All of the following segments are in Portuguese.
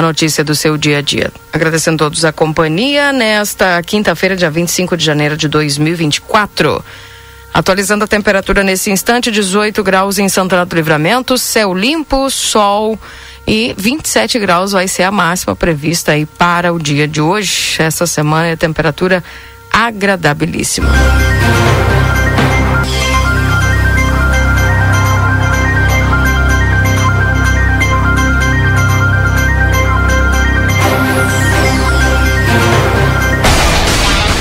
a notícia do seu dia a dia. Agradecendo a todos a companhia nesta quinta-feira, dia 25 de janeiro de 2024. Atualizando a temperatura nesse instante, 18 graus em Santana do Livramento, céu limpo, sol e 27 graus vai ser a máxima prevista aí para o dia de hoje. Essa semana é temperatura agradabilíssima.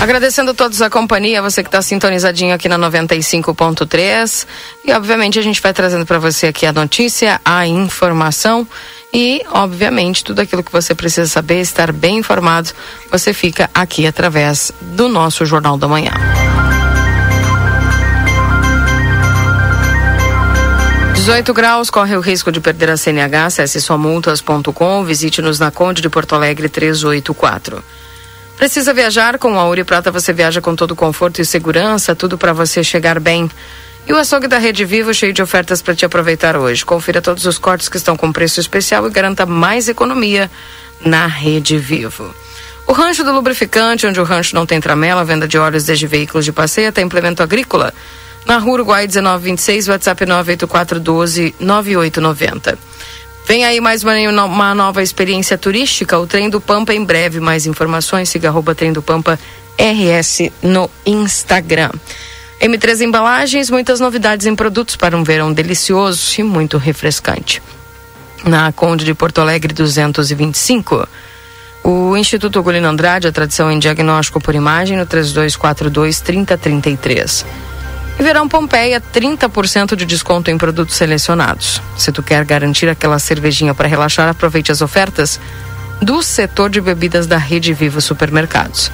Agradecendo a todos a companhia, você que está sintonizadinho aqui na 95.3. E, obviamente, a gente vai trazendo para você aqui a notícia, a informação e, obviamente, tudo aquilo que você precisa saber, estar bem informado, você fica aqui através do nosso Jornal da Manhã. Dezoito graus, corre o risco de perder a CNH, acesse somultas.com, visite-nos na Conde de Porto Alegre 384. Precisa viajar? Com a Ouro Prata você viaja com todo conforto e segurança, tudo para você chegar bem. E o açougue da Rede Vivo cheio de ofertas para te aproveitar hoje. Confira todos os cortes que estão com preço especial e garanta mais economia na Rede Vivo. O Rancho do Lubrificante, onde o rancho não tem tramela, venda de óleos desde veículos de passeio até implemento agrícola. Na Rua Uruguai 1926, WhatsApp 98412 9890. Vem aí mais uma, uma, nova experiência turística, o Trem do Pampa em breve. Mais informações, siga arroba Trem do Pampa RS no Instagram. M3 Embalagens, muitas novidades em produtos para um verão delicioso e muito refrescante. Na Conde de Porto Alegre 225. O Instituto Golino Andrade, a tradição em diagnóstico por imagem, no 3242 3033. E Verão Pompeia, 30% de desconto em produtos selecionados. Se tu quer garantir aquela cervejinha para relaxar, aproveite as ofertas do setor de bebidas da Rede Vivo Supermercados.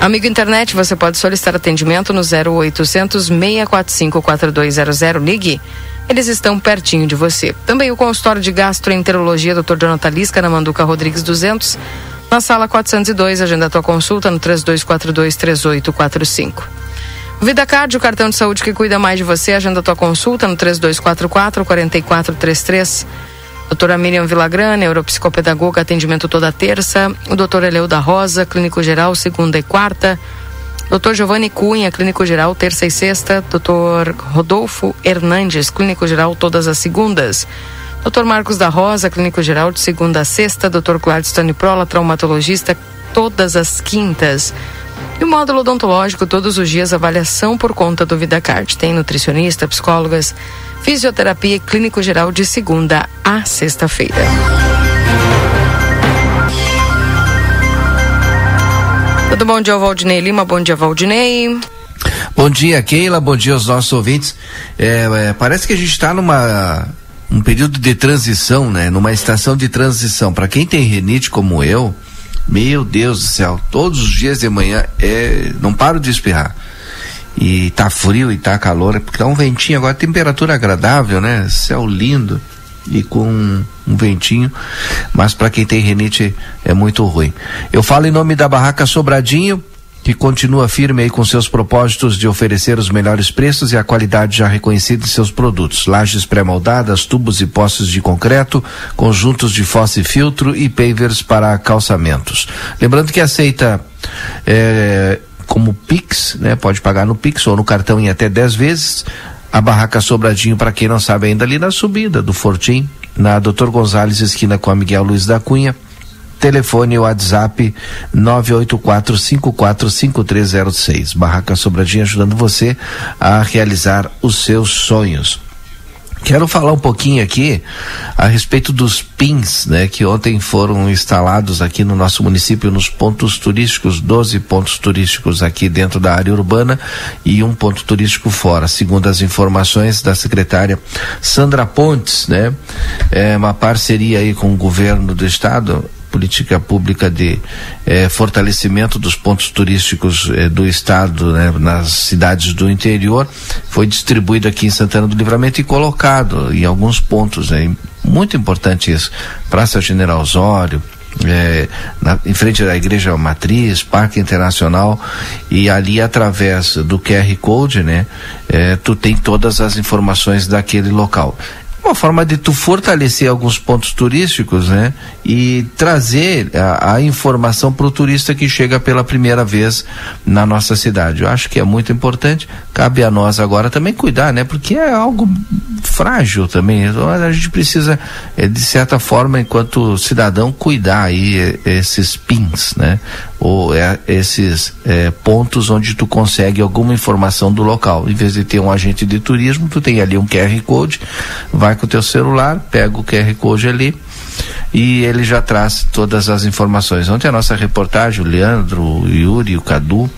Amigo internet, você pode solicitar atendimento no 0800 645 4200. Ligue. Eles estão pertinho de você. Também o consultório de gastroenterologia Dr. Jonathan Lisca na Manduca Rodrigues 200, na sala 402. Agenda tua consulta no 3242 3845. Vida Card, o cartão de saúde que cuida mais de você. Agenda tua consulta no 3244 4433. Doutora Miriam Villagrana, neuropsicopedagoga, atendimento toda terça. O doutor Eleu da Rosa, clínico geral, segunda e quarta. Doutor Giovanni Cunha, clínico geral, terça e sexta. Doutor Rodolfo Hernandes, clínico geral, todas as segundas. Doutor Marcos da Rosa, clínico geral, de segunda a sexta. Doutor Gladstone Prola, traumatologista, todas as quintas. E o módulo odontológico, todos os dias, avaliação por conta do VidaCard. Tem nutricionista, psicólogas, fisioterapia e clínico geral de segunda a sexta-feira. Tudo bom dia, Valdinei Lima? Bom dia, Valdinei. Bom dia, Keila. Bom dia aos nossos ouvintes. É, é, parece que a gente está numa um período de transição, né? Numa estação de transição. Para quem tem renite como eu, meu Deus do céu, todos os dias de manhã é, não paro de espirrar. E tá frio e tá calor, é porque tá um ventinho agora, temperatura agradável, né? Céu lindo e com um ventinho, mas para quem tem renite é muito ruim. Eu falo em nome da Barraca Sobradinho, que continua firme aí com seus propósitos de oferecer os melhores preços e a qualidade já reconhecida de seus produtos. Lajes pré-moldadas, tubos e postes de concreto, conjuntos de fossa e filtro e pavers para calçamentos. Lembrando que aceita é, como Pix, né? Pode pagar no Pix ou no cartão em até 10 vezes. A barraca Sobradinho, para quem não sabe ainda, ali na subida do Fortim, na Doutor Gonzalez, esquina com a Miguel Luiz da Cunha Telefone WhatsApp 984545306. Barraca Sobradinha ajudando você a realizar os seus sonhos. Quero falar um pouquinho aqui a respeito dos pins, né, que ontem foram instalados aqui no nosso município nos pontos turísticos, 12 pontos turísticos aqui dentro da área urbana e um ponto turístico fora, segundo as informações da secretária Sandra Pontes, né? É uma parceria aí com o governo do estado política pública de eh, fortalecimento dos pontos turísticos eh, do estado, né, nas cidades do interior, foi distribuído aqui em Santana do Livramento e colocado em alguns pontos. É muito importante isso. Praça General Osório, é, na, em frente da Igreja Matriz, Parque Internacional, e ali através do QR Code, né, é, tu tem todas as informações daquele local uma forma de tu fortalecer alguns pontos turísticos, né? E trazer a, a informação para o turista que chega pela primeira vez na nossa cidade. Eu acho que é muito importante. Cabe a nós agora também cuidar, né? Porque é algo frágil também. Então, a gente precisa, é, de certa forma, enquanto cidadão, cuidar aí é, esses pins, né? Ou é, esses é, pontos onde tu consegue alguma informação do local. Em vez de ter um agente de turismo, tu tem ali um QR Code, vai com o teu celular, pega o QR Code ali e ele já traz todas as informações. Ontem a nossa reportagem, o Leandro, o Yuri, o Cadu,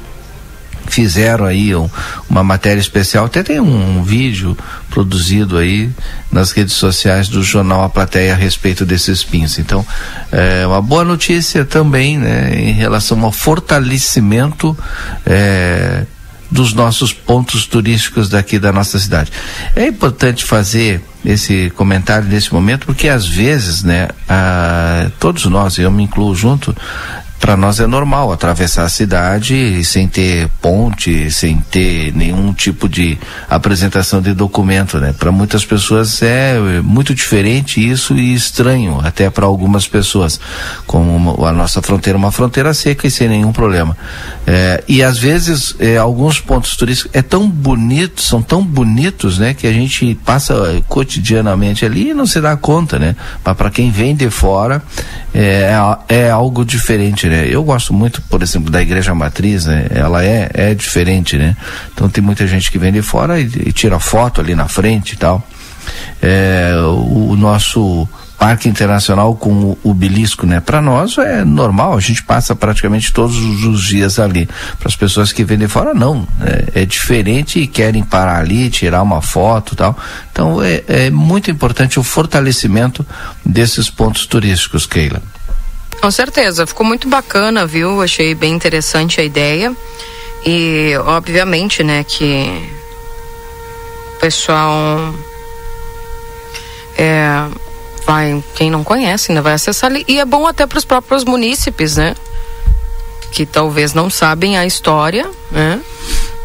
fizeram aí um, uma matéria especial, até tem um, um, vídeo produzido aí nas redes sociais do jornal A Plateia a respeito desses pins. Então, é uma boa notícia também, né, em relação ao fortalecimento é, dos nossos pontos turísticos daqui da nossa cidade. É importante fazer esse comentário nesse momento porque às vezes, né, a, todos nós, eu me incluo junto, para nós é normal atravessar a cidade sem ter ponte, sem ter nenhum tipo de apresentação de documento, né? Para muitas pessoas é muito diferente isso e estranho até para algumas pessoas, como a nossa fronteira é uma fronteira seca e sem nenhum problema. É, e às vezes é, alguns pontos turísticos é tão bonitos, são tão bonitos, né? Que a gente passa cotidianamente ali e não se dá conta, né? Mas para quem vem de fora é, é algo diferente diferente, né? Eu gosto muito, por exemplo, da igreja matriz, né? Ela é, é diferente, né? Então tem muita gente que vem de fora e, e tira foto ali na frente e tal. É, o, o nosso Parque Internacional com o, o Belisco, né? Para nós é normal, a gente passa praticamente todos os dias ali. Para as pessoas que vêm de fora, não. É, é, diferente e querem parar ali, tirar uma foto tal. Então é, é muito importante o fortalecimento desses pontos turísticos, Keila. Com certeza, ficou muito bacana, viu? Achei bem interessante a ideia. E obviamente, né, que o pessoal é, vai, quem não conhece, ainda vai acessar ali. E é bom até para os próprios munícipes, né? Que talvez não sabem a história, né?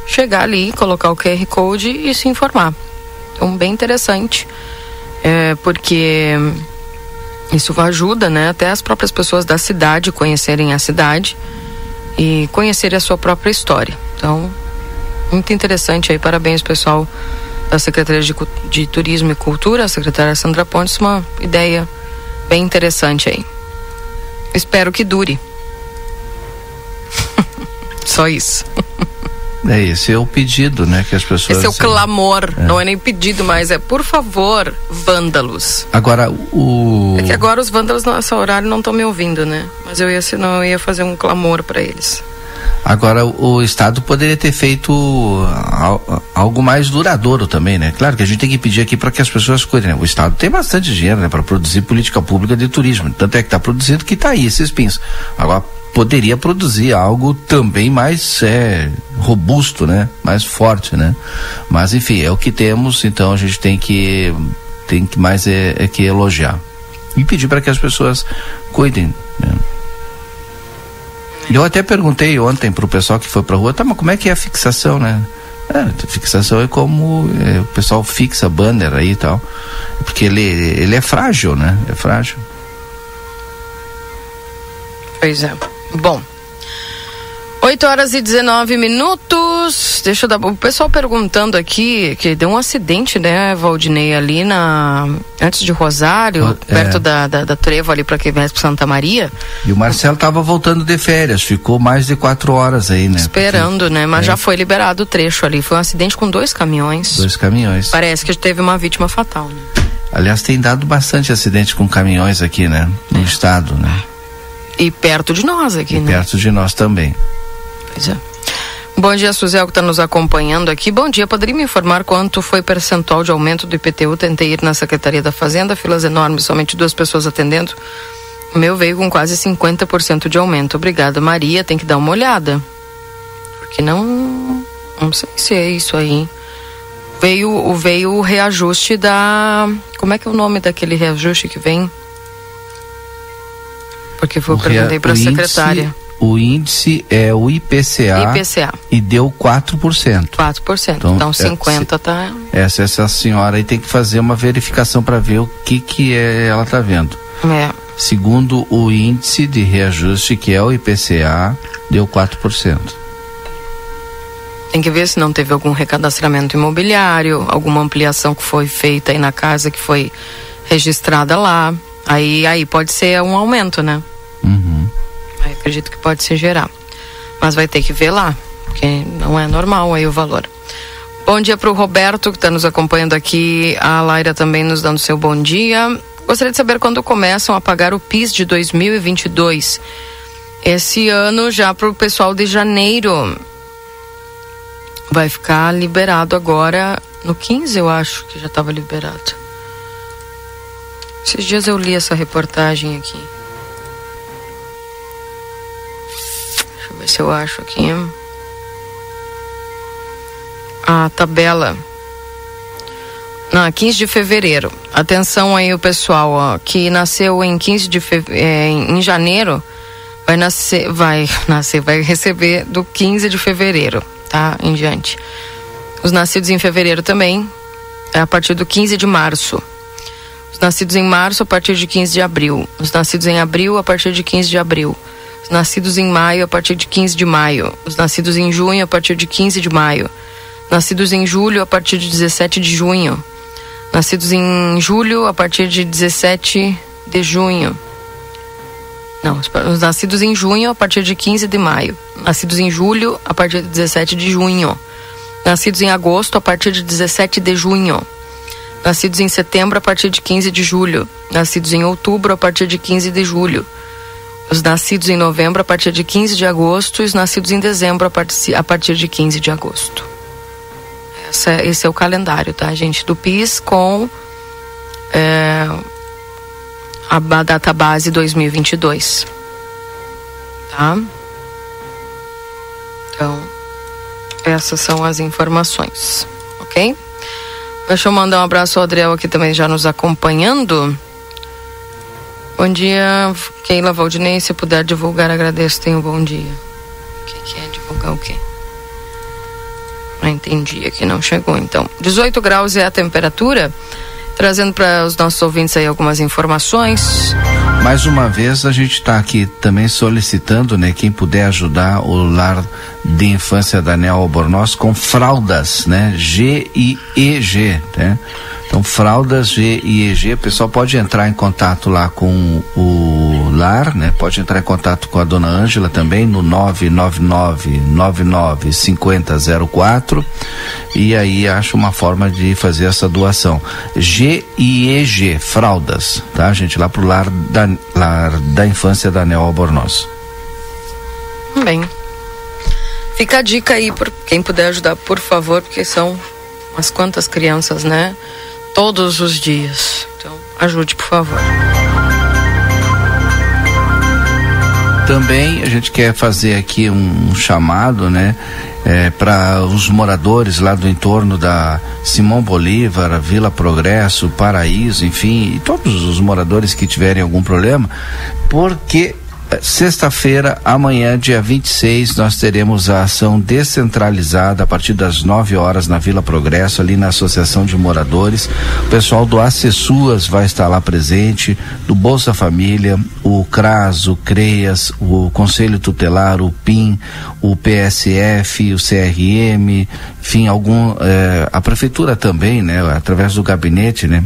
Chegar ali, colocar o QR Code e se informar. Então, bem interessante. É, porque isso ajuda, né, até as próprias pessoas da cidade conhecerem a cidade e conhecerem a sua própria história. Então, muito interessante aí, parabéns pessoal da Secretaria de, de Turismo e Cultura, a secretária Sandra Pontes, uma ideia bem interessante aí. Espero que dure. Só isso. É, esse é o pedido, né, que as pessoas... Esse é o clamor, é. não é nem pedido mais, é por favor, vândalos. Agora, o... É que agora os vândalos nessa horário não estão me ouvindo, né, mas eu ia, senão eu ia fazer um clamor para eles. Agora, o Estado poderia ter feito algo mais duradouro também, né? Claro que a gente tem que pedir aqui para que as pessoas cuidem. Né? O Estado tem bastante dinheiro né, para produzir política pública de turismo. Tanto é que está produzindo que está aí esses pins. Agora, poderia produzir algo também mais é, robusto, né? Mais forte, né? Mas enfim, é o que temos, então a gente tem que tem que mais é, é que elogiar e pedir para que as pessoas cuidem. Né? Eu até perguntei ontem para o pessoal que foi para rua, tá, mas como é que é a fixação, né? É, fixação é como é, o pessoal fixa banner aí e tal, porque ele ele é frágil, né? É frágil. Pois é. Bom. 8 horas e 19 minutos. Deixa eu dar. O pessoal perguntando aqui que deu um acidente, né, Valdinei, ali na. Antes de Rosário, é. perto da, da, da Trevo ali para quem vai para Santa Maria. E o Marcelo tava voltando de férias, ficou mais de quatro horas aí, né? Esperando, Porque, né? Mas é. já foi liberado o trecho ali. Foi um acidente com dois caminhões. Dois caminhões. Parece que teve uma vítima fatal, né? Aliás, tem dado bastante acidente com caminhões aqui, né? No é. estado, né? E perto de nós aqui, e né? Perto de nós também. Pois é. Bom dia, Suzel, que está nos acompanhando aqui. Bom dia, poderia me informar quanto foi o percentual de aumento do IPTU? Tentei ir na Secretaria da Fazenda, filas enormes, somente duas pessoas atendendo. O meu veio com quase 50% de aumento. Obrigada, Maria. Tem que dar uma olhada. Porque não. Não sei se é isso aí. Veio, veio o reajuste da. Como é que é o nome daquele reajuste que vem? Porque eu perguntei para a secretária. O índice é o IPCA, IPCA. e deu 4%. 4%. Então, então 50 tá essa essa senhora aí tem que fazer uma verificação para ver o que que é, ela tá vendo. É. Segundo o índice de reajuste que é o IPCA, deu 4%. Tem que ver se não teve algum recadastramento imobiliário, alguma ampliação que foi feita aí na casa que foi registrada lá. Aí, aí pode ser um aumento, né? Uhum. Aí acredito que pode se gerar. Mas vai ter que ver lá, porque não é normal aí o valor. Bom dia para o Roberto, que está nos acompanhando aqui. A Laira também nos dando seu bom dia. Gostaria de saber quando começam a pagar o PIS de 2022. Esse ano, já para o pessoal de janeiro. Vai ficar liberado agora no 15, eu acho que já estava liberado. Esses dias eu li essa reportagem aqui. Ver se eu acho aqui. A tabela. Não, 15 de fevereiro. Atenção aí o pessoal, ó, que nasceu em 15 de fevereiro, é, em janeiro, vai nascer, vai nascer, vai receber do 15 de fevereiro, tá? Em diante. Os nascidos em fevereiro também, é a partir do 15 de março nascidos em março a partir de 15 de abril, os nascidos em abril a partir de 15 de abril, os nascidos em maio a partir de 15 de maio, os nascidos em junho a partir de 15 de maio, nascidos em julho a partir de 17 de junho, nascidos em julho a partir de 17 de junho. Não, os nascidos em junho a partir de 15 de maio, nascidos em julho a partir de 17 de junho, nascidos em agosto a partir de 17 de junho. Nascidos em setembro a partir de 15 de julho, nascidos em outubro a partir de 15 de julho, os nascidos em novembro a partir de 15 de agosto e os nascidos em dezembro a partir, a partir de 15 de agosto. Esse é o calendário, tá, gente? Do PIS com é, a, a data base 2022. Tá? Então, essas são as informações, ok? Deixa eu mandar um abraço ao Adriel aqui também já nos acompanhando. Bom dia, Keila Valdinei. Se puder divulgar, agradeço. Tenha um bom dia. O que, que é divulgar o quê? Não entendi aqui, não chegou então. 18 graus é a temperatura. Trazendo para os nossos ouvintes aí algumas informações. Mais uma vez a gente está aqui também solicitando, né, quem puder ajudar o lar de infância Daniel Albornoz com fraldas, né, G I E G, né? Então, fraldas G e EG, o pessoal pode entrar em contato lá com o lar, né? Pode entrar em contato com a dona Ângela também no 999-99-5004 e aí acha uma forma de fazer essa doação. G e EG, fraldas, tá, gente? Lá pro lar da, lar da infância da Nel Albornoz. Bem. Fica a dica aí, por quem puder ajudar, por favor, porque são umas quantas crianças, né? todos os dias. Então, ajude, por favor. Também a gente quer fazer aqui um, chamado, né? É, para os moradores lá do entorno da Simão Bolívar, Vila Progresso, Paraíso, enfim, e todos os moradores que tiverem algum problema, porque Sexta-feira, amanhã, dia 26, nós teremos a ação descentralizada a partir das 9 horas na Vila Progresso, ali na Associação de Moradores. O pessoal do Acessuas vai estar lá presente, do Bolsa Família, o CRAS, o CREAS, o Conselho Tutelar, o PIN, o PSF, o CRM, enfim, algum. Eh, a Prefeitura também, né? Através do gabinete, né?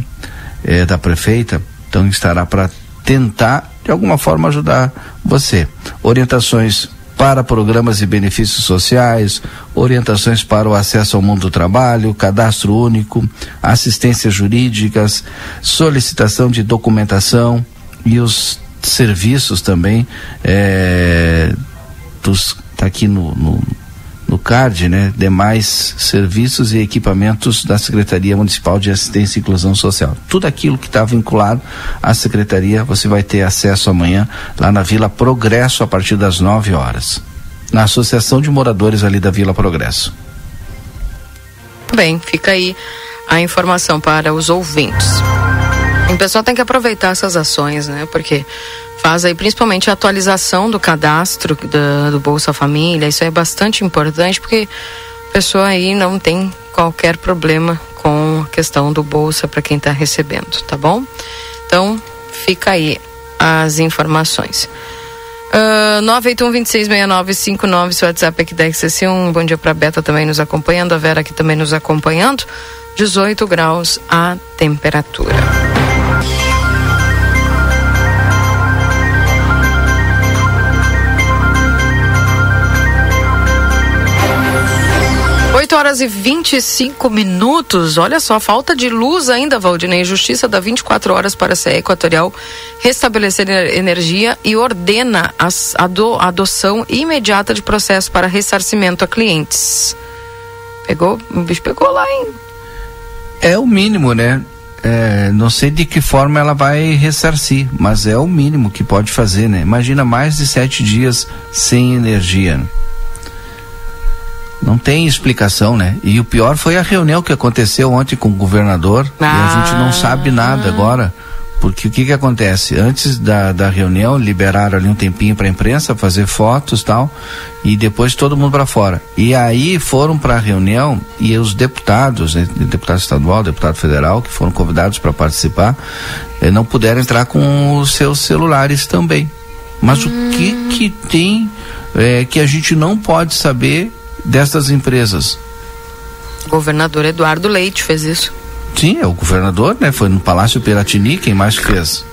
Eh, da prefeita, então estará para tentar de alguma forma ajudar você. Orientações para programas e benefícios sociais, orientações para o acesso ao mundo do trabalho, cadastro único, assistências jurídicas, solicitação de documentação e os serviços também é, dos tá aqui no, no no CARD, né, demais serviços e equipamentos da Secretaria Municipal de Assistência e Inclusão Social. Tudo aquilo que está vinculado à Secretaria, você vai ter acesso amanhã lá na Vila Progresso a partir das 9 horas. Na Associação de Moradores ali da Vila Progresso. Bem, fica aí a informação para os ouvintes. O pessoal tem que aproveitar essas ações, né? Porque faz aí principalmente a atualização do cadastro do, do Bolsa Família. Isso é bastante importante porque a pessoa aí não tem qualquer problema com a questão do Bolsa para quem está recebendo, tá bom? Então, fica aí as informações. Uh, 981-266959, seu WhatsApp aqui da XC1. Um bom dia para Beta também nos acompanhando, a Vera aqui também nos acompanhando. 18 graus a temperatura. Horas e 25 minutos. Olha só, falta de luz ainda, Valdinei. Justiça dá 24 horas para a CE Equatorial restabelecer energia e ordena a adoção imediata de processo para ressarcimento a clientes. Pegou? O bicho pegou lá, hein? É o mínimo, né? É, não sei de que forma ela vai ressarcir, mas é o mínimo que pode fazer, né? Imagina mais de sete dias sem energia. Né? Não tem explicação, né? E o pior foi a reunião que aconteceu ontem com o governador ah. e a gente não sabe nada agora. Porque o que que acontece? Antes da, da reunião, liberaram ali um tempinho para a imprensa fazer fotos tal, e depois todo mundo para fora. E aí foram para a reunião e os deputados, né, deputado estadual, deputado federal, que foram convidados para participar, eh, não puderam entrar com os seus celulares também. Mas hum. o que que tem eh, que a gente não pode saber destas empresas? O governador Eduardo Leite fez isso. Sim, é o governador, né? Foi no Palácio Piratini, quem mais fez?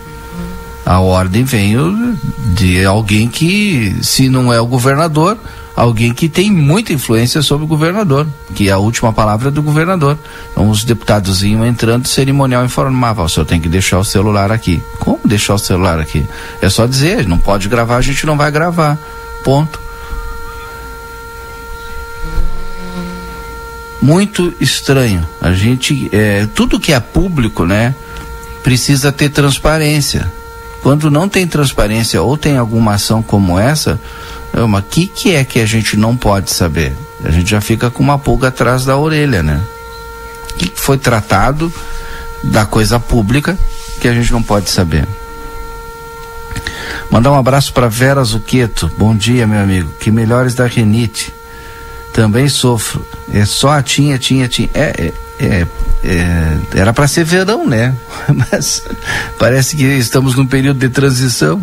A ordem veio de alguém que, se não é o governador, alguém que tem muita influência sobre o governador, que é a última palavra do governador. Então os deputados iam entrando, cerimonial informava, o senhor tem que deixar o celular aqui. Como deixar o celular aqui? É só dizer, não pode gravar, a gente não vai gravar. Ponto. Muito estranho. A gente, é, tudo que é público, né, precisa ter transparência. Quando não tem transparência ou tem alguma ação como essa, o que que é que a gente não pode saber? A gente já fica com uma pulga atrás da orelha, né? O que foi tratado da coisa pública que a gente não pode saber? Mandar um abraço para Vera Zuqueto. Bom dia, meu amigo. Que melhores da Renite. Também sofro. É só tinha, tinha, tinha. É, é, é, é era para ser verão, né? Mas parece que estamos num período de transição.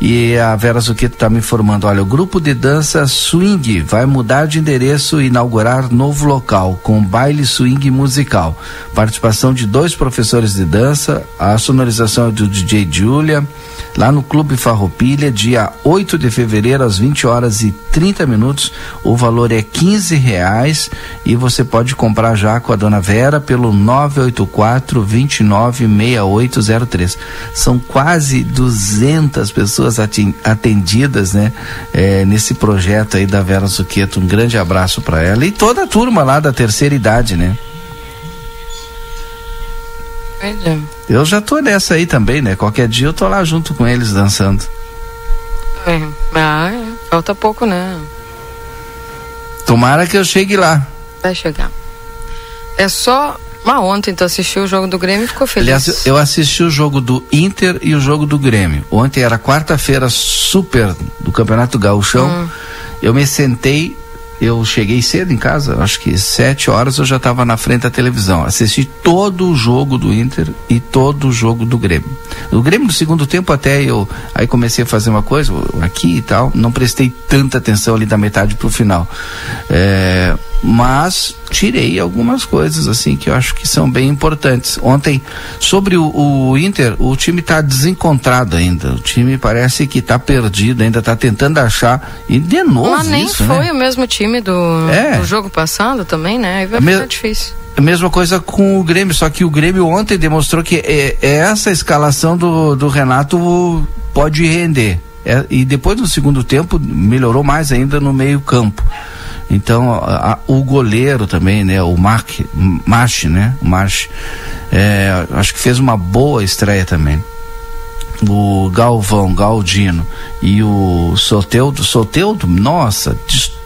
E a Vera Zuccheto está me informando, olha, o grupo de dança Swing vai mudar de endereço e inaugurar novo local com baile swing musical. Participação de dois professores de dança, a sonorização é do DJ Julia, lá no Clube Farroupilha, dia 8 de fevereiro, às 20 horas e 30 minutos. O valor é 15 reais e você pode comprar já com a dona Vera pelo 984 296803. São quase 200 pessoas atendidas, né? É, nesse projeto aí da Vera Zuqueto. Um grande abraço para ela e toda a turma lá da terceira idade, né? Eu já tô nessa aí também, né? Qualquer dia eu tô lá junto com eles dançando. É, ah, é. falta pouco, né? Tomara que eu chegue lá. Vai chegar. É só. Mas ontem tu assistiu o jogo do Grêmio e ficou feliz. Aliás, eu assisti o jogo do Inter e o jogo do Grêmio. Ontem era quarta-feira super do Campeonato Gaúchão. Hum. Eu me sentei eu cheguei cedo em casa, acho que sete horas eu já estava na frente da televisão. Assisti todo o jogo do Inter e todo o jogo do Grêmio. O Grêmio no segundo tempo até eu aí comecei a fazer uma coisa aqui e tal, não prestei tanta atenção ali da metade para o final. É, mas tirei algumas coisas assim que eu acho que são bem importantes. Ontem, sobre o, o Inter, o time está desencontrado ainda. O time parece que está perdido, ainda está tentando achar. E de novo. Mas nem isso, foi né? o mesmo time do, é. do jogo passado também, né? Aí vai ficar difícil. A mesma coisa com o Grêmio, só que o Grêmio ontem demonstrou que é, é essa escalação do, do Renato pode render. É, e depois no segundo tempo melhorou mais ainda no meio campo. Então, a, a, o goleiro também, né? O Mark, March, né? O March, é, acho que fez uma boa estreia também. O Galvão, Galdino e o Soteudo, Soteudo, nossa,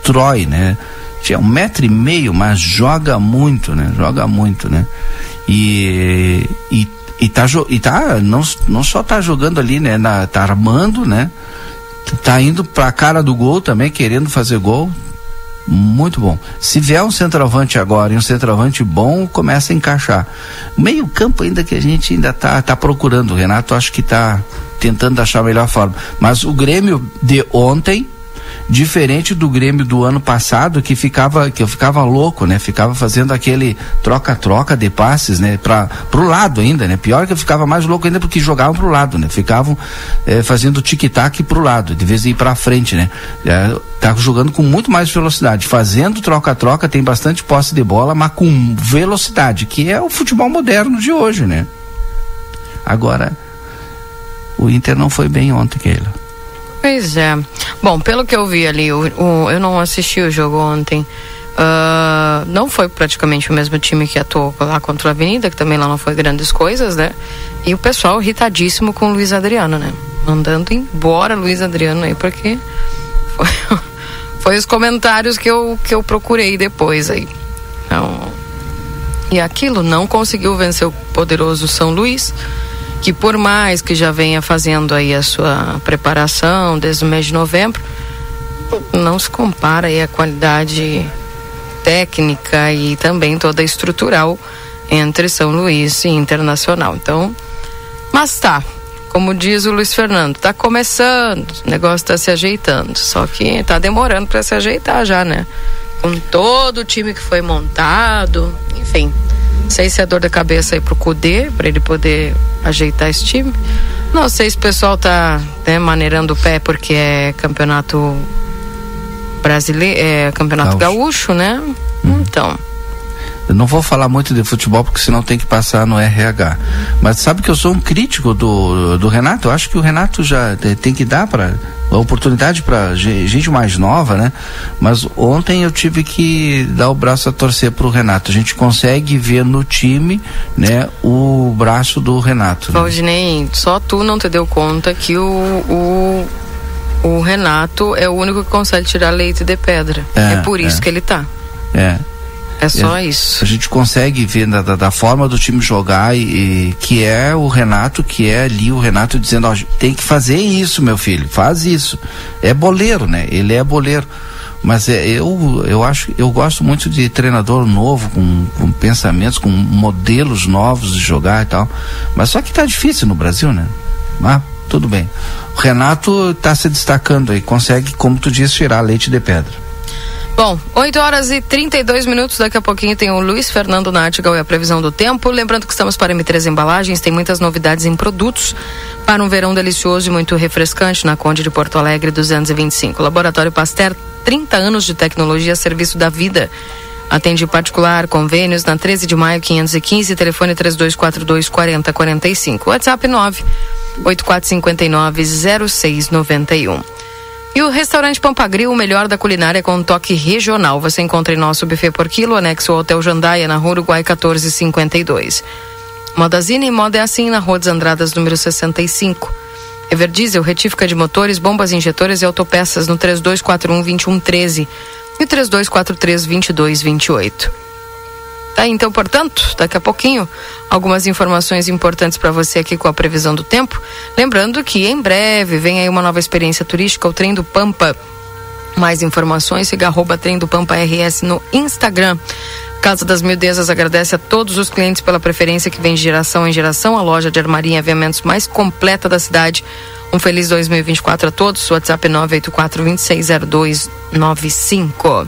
destrói, né? Tinha um metro e meio, mas joga muito, né? Joga muito, né? E, e, e tá, e tá não, não só tá jogando ali, né? Na, tá armando, né? Tá indo pra cara do gol também, querendo fazer gol. Muito bom. Se vier um centroavante agora e um centroavante bom, começa a encaixar. Meio campo ainda que a gente ainda tá, tá procurando. O Renato acho que tá tentando achar a melhor forma. Mas o Grêmio de ontem diferente do Grêmio do ano passado que ficava que eu ficava louco, né? Ficava fazendo aquele troca-troca de passes, né? Para pro lado ainda, né? Pior que eu ficava mais louco ainda porque jogavam pro lado, né? Ficavam eh, fazendo tic-tac pro lado, de vez de ir para frente, né? É, tá jogando com muito mais velocidade, fazendo troca-troca, tem bastante posse de bola, mas com velocidade, que é o futebol moderno de hoje, né? Agora o Inter não foi bem ontem, Keila. Pois é. Bom, pelo que eu vi ali, o, o eu não assisti o jogo ontem. Uh, não foi praticamente o mesmo time que atuou lá contra a Avenida, que também lá não foi grandes coisas, né? E o pessoal irritadíssimo com o Luiz Adriano, né? Mandando embora Luiz Adriano aí, porque foi, foi os comentários que eu, que eu procurei depois aí. Então, e aquilo não conseguiu vencer o poderoso São Luís que por mais que já venha fazendo aí a sua preparação desde o mês de novembro, não se compara aí a qualidade técnica e também toda estrutural entre São Luís e Internacional. Então, mas tá, como diz o Luiz Fernando, tá começando, o negócio tá se ajeitando, só que tá demorando para se ajeitar já, né? Com todo o time que foi montado, enfim, sei se é dor de cabeça aí pro Cudê, para ele poder ajeitar esse time. Não sei se o pessoal tá né, maneirando o pé porque é campeonato brasileiro, é campeonato gaúcho, gaúcho né? Hum. Então. Eu não vou falar muito de futebol porque senão tem que passar no RH. Mas sabe que eu sou um crítico do, do Renato. Eu acho que o Renato já tem que dar para oportunidade para gente mais nova, né? Mas ontem eu tive que dar o braço a torcer para o Renato. A gente consegue ver no time, né, o braço do Renato. Né? Valdinei, só tu não te deu conta que o, o, o Renato é o único que consegue tirar leite de pedra. É, é por isso é. que ele tá. É. É só é, isso. A gente consegue ver da, da, da forma do time jogar e, e, que é o Renato, que é ali o Renato dizendo, ó, tem que fazer isso, meu filho, faz isso. É boleiro, né? Ele é boleiro. Mas é, eu, eu acho, eu gosto muito de treinador novo, com, com pensamentos, com modelos novos de jogar e tal. Mas só que tá difícil no Brasil, né? Mas tudo bem. O Renato está se destacando aí, consegue, como tu disse, tirar leite de pedra. Bom, 8 horas e 32 minutos. Daqui a pouquinho tem o Luiz Fernando Nartigal e a previsão do tempo. Lembrando que estamos para M3 Embalagens, tem muitas novidades em produtos para um verão delicioso e muito refrescante na Conde de Porto Alegre 225. Laboratório Pasteur, 30 anos de tecnologia a serviço da vida. Atende particular, convênios na 13 de maio 515, telefone 3242 4045. WhatsApp 9 8459 0691. E o restaurante Pampagril, o melhor da culinária com um toque regional. Você encontra em nosso buffet por quilo, anexo ao Hotel Jandaia, na Rua Uruguai 1452. Modazine e moda é assim na Rua dos Andradas, número 65. Everdiesel, retífica de motores, bombas injetoras e autopeças no 3241 2113 e 3243 2228. Tá, então, portanto, daqui a pouquinho, algumas informações importantes para você aqui com a previsão do tempo. Lembrando que em breve vem aí uma nova experiência turística, o Trem do Pampa. Mais informações, siga arroba Trem do Pampa RS no Instagram. Casa das Mildezas agradece a todos os clientes pela preferência que vem de geração em geração. A loja de armaria e aviamentos mais completa da cidade. Um feliz 2024 a todos. WhatsApp 984 260295.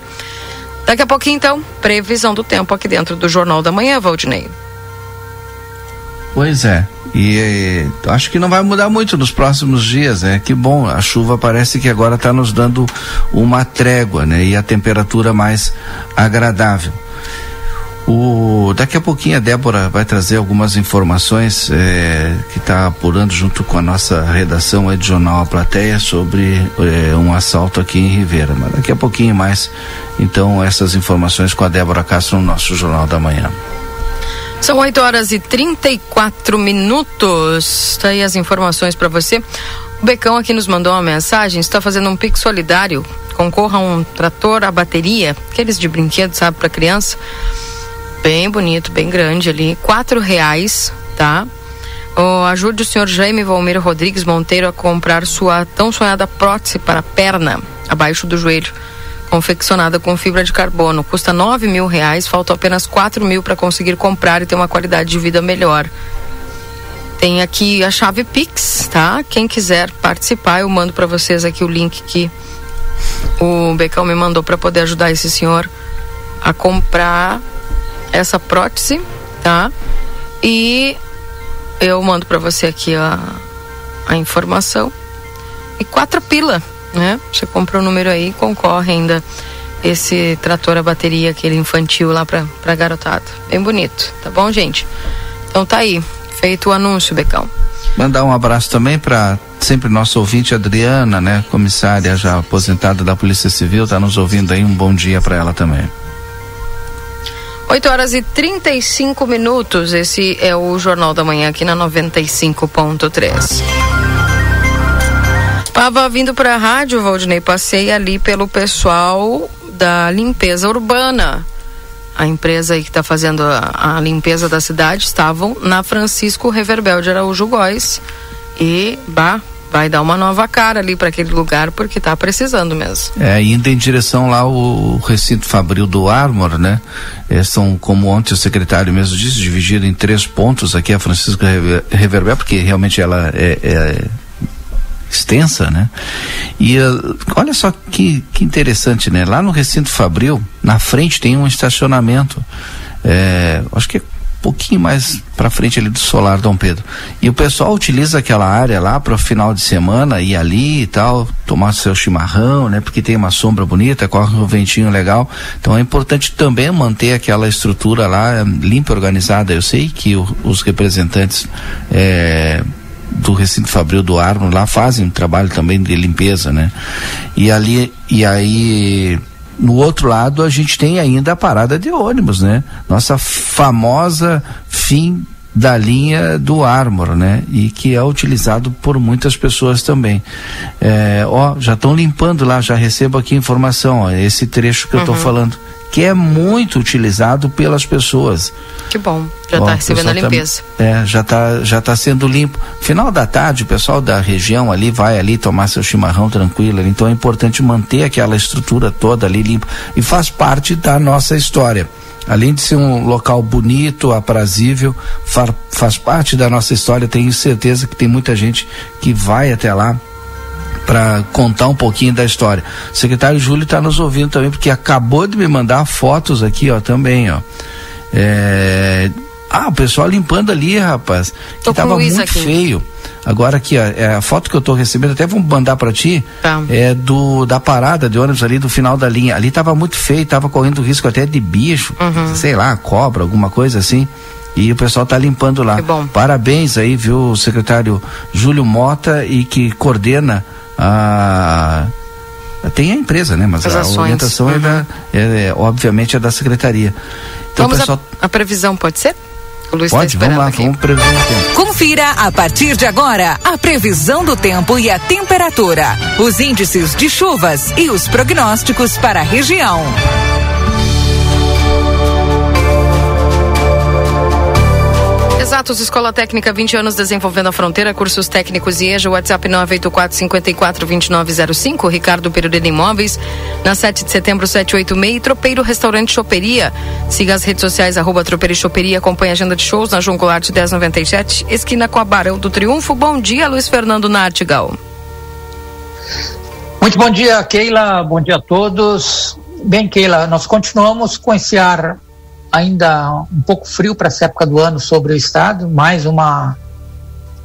Daqui a pouquinho, então, previsão do tempo aqui dentro do Jornal da Manhã, Valdinei. Pois é. E, e acho que não vai mudar muito nos próximos dias, né? Que bom, a chuva parece que agora está nos dando uma trégua, né? E a temperatura mais agradável. O, daqui a pouquinho a Débora vai trazer algumas informações é, que está apurando junto com a nossa redação Jornal A Plateia sobre é, um assalto aqui em Ribeira. Mas daqui a pouquinho mais, então, essas informações com a Débora Castro no nosso Jornal da Manhã. São 8 horas e 34 minutos. Tá aí as informações para você. O Becão aqui nos mandou uma mensagem, está fazendo um pique solidário. Concorra a um trator a bateria, aqueles de brinquedo, sabe, para criança bem bonito, bem grande ali, quatro reais, tá? Oh, ajude o senhor Jaime Valmir Rodrigues Monteiro a comprar sua tão sonhada prótese para perna, abaixo do joelho, confeccionada com fibra de carbono. Custa nove mil reais, faltam apenas quatro mil para conseguir comprar e ter uma qualidade de vida melhor. Tem aqui a chave Pix, tá? Quem quiser participar, eu mando para vocês aqui o link que o Becão me mandou para poder ajudar esse senhor a comprar essa prótese, tá? E eu mando para você aqui a, a informação. E quatro pila, né? Você compra o número aí e concorre ainda esse trator a bateria, aquele infantil lá pra, pra garotada. Bem bonito, tá bom, gente? Então tá aí, feito o anúncio, Becão. Mandar um abraço também para sempre nosso ouvinte Adriana, né? Comissária já aposentada da Polícia Civil, tá nos ouvindo aí. Um bom dia para ela também. 8 horas e 35 minutos. Esse é o Jornal da Manhã aqui na 95.3. Estava vindo para a rádio, Valdinei. Passei ali pelo pessoal da limpeza urbana. A empresa aí que está fazendo a, a, limpeza da cidade estavam na Francisco Reverbel de Araújo Góes. E, bah, vai dar uma nova cara ali para aquele lugar porque está precisando mesmo. É, indo em direção lá o recinto fabril do Armor, né? É, são, como ontem o secretário mesmo disse, dividido em três pontos aqui a Francisca Reverbel, porque realmente ela é, é extensa, né? E uh, olha só que, que interessante, né? Lá no recinto fabril, na frente tem um estacionamento. É, acho que é pouquinho mais para frente ali do Solar Dom Pedro. E o pessoal utiliza aquela área lá para o final de semana ir ali e tal, tomar seu chimarrão, né? Porque tem uma sombra bonita, corre um ventinho legal. Então é importante também manter aquela estrutura lá limpa, organizada. Eu sei que o, os representantes é, do recinto fabril do Arno lá fazem um trabalho também de limpeza, né? E ali e aí no outro lado, a gente tem ainda a parada de ônibus, né? Nossa famosa fim da linha do Armor, né? E que é utilizado por muitas pessoas também. É, ó, já estão limpando lá, já recebo aqui informação, ó, esse trecho que uhum. eu estou falando que é muito utilizado pelas pessoas. Que bom, já está recebendo a tá limpeza. Tá, é, já está já tá sendo limpo. Final da tarde, o pessoal da região ali vai ali tomar seu chimarrão tranquilo, então é importante manter aquela estrutura toda ali limpa e faz parte da nossa história. Além de ser um local bonito, aprazível, faz parte da nossa história. Tenho certeza que tem muita gente que vai até lá para contar um pouquinho da história. O secretário Júlio está nos ouvindo também, porque acabou de me mandar fotos aqui, ó, também, ó. É... Ah, o pessoal limpando ali, rapaz. Tô que tava muito aqui. feio. Agora aqui, ó, é a foto que eu tô recebendo, até vou mandar para ti, tá. é do da parada de ônibus ali do final da linha. Ali tava muito feio, tava correndo risco até de bicho, uhum. sei lá, cobra, alguma coisa assim. E o pessoal tá limpando lá. Parabéns aí, viu, secretário Júlio Mota e que coordena a tem a empresa, né? Mas As a ações. orientação uhum. é, da, é, é, obviamente é da secretaria. Então, vamos pessoal... a, a, previsão pode ser? O Luiz tá pode, tá vamos lá, aqui. vamos prever o tempo. Confira a partir de agora a previsão do tempo e a temperatura, os índices de chuvas e os prognósticos para a região. Exatos, Escola Técnica 20 anos desenvolvendo a fronteira, cursos técnicos e EJA, WhatsApp 984 54 2905, Ricardo Pereira Imóveis, na 7 de setembro 786, Tropeiro Restaurante Choperia. Siga as redes sociais, arroba Tropeiro e Choperia, acompanhe a agenda de shows na João Goulart 1097, esquina com a Barão do Triunfo. Bom dia, Luiz Fernando Nartigal. Muito bom dia, Keila, bom dia a todos. Bem, Keila, nós continuamos com esse ar ainda um pouco frio para essa época do ano sobre o estado, mais uma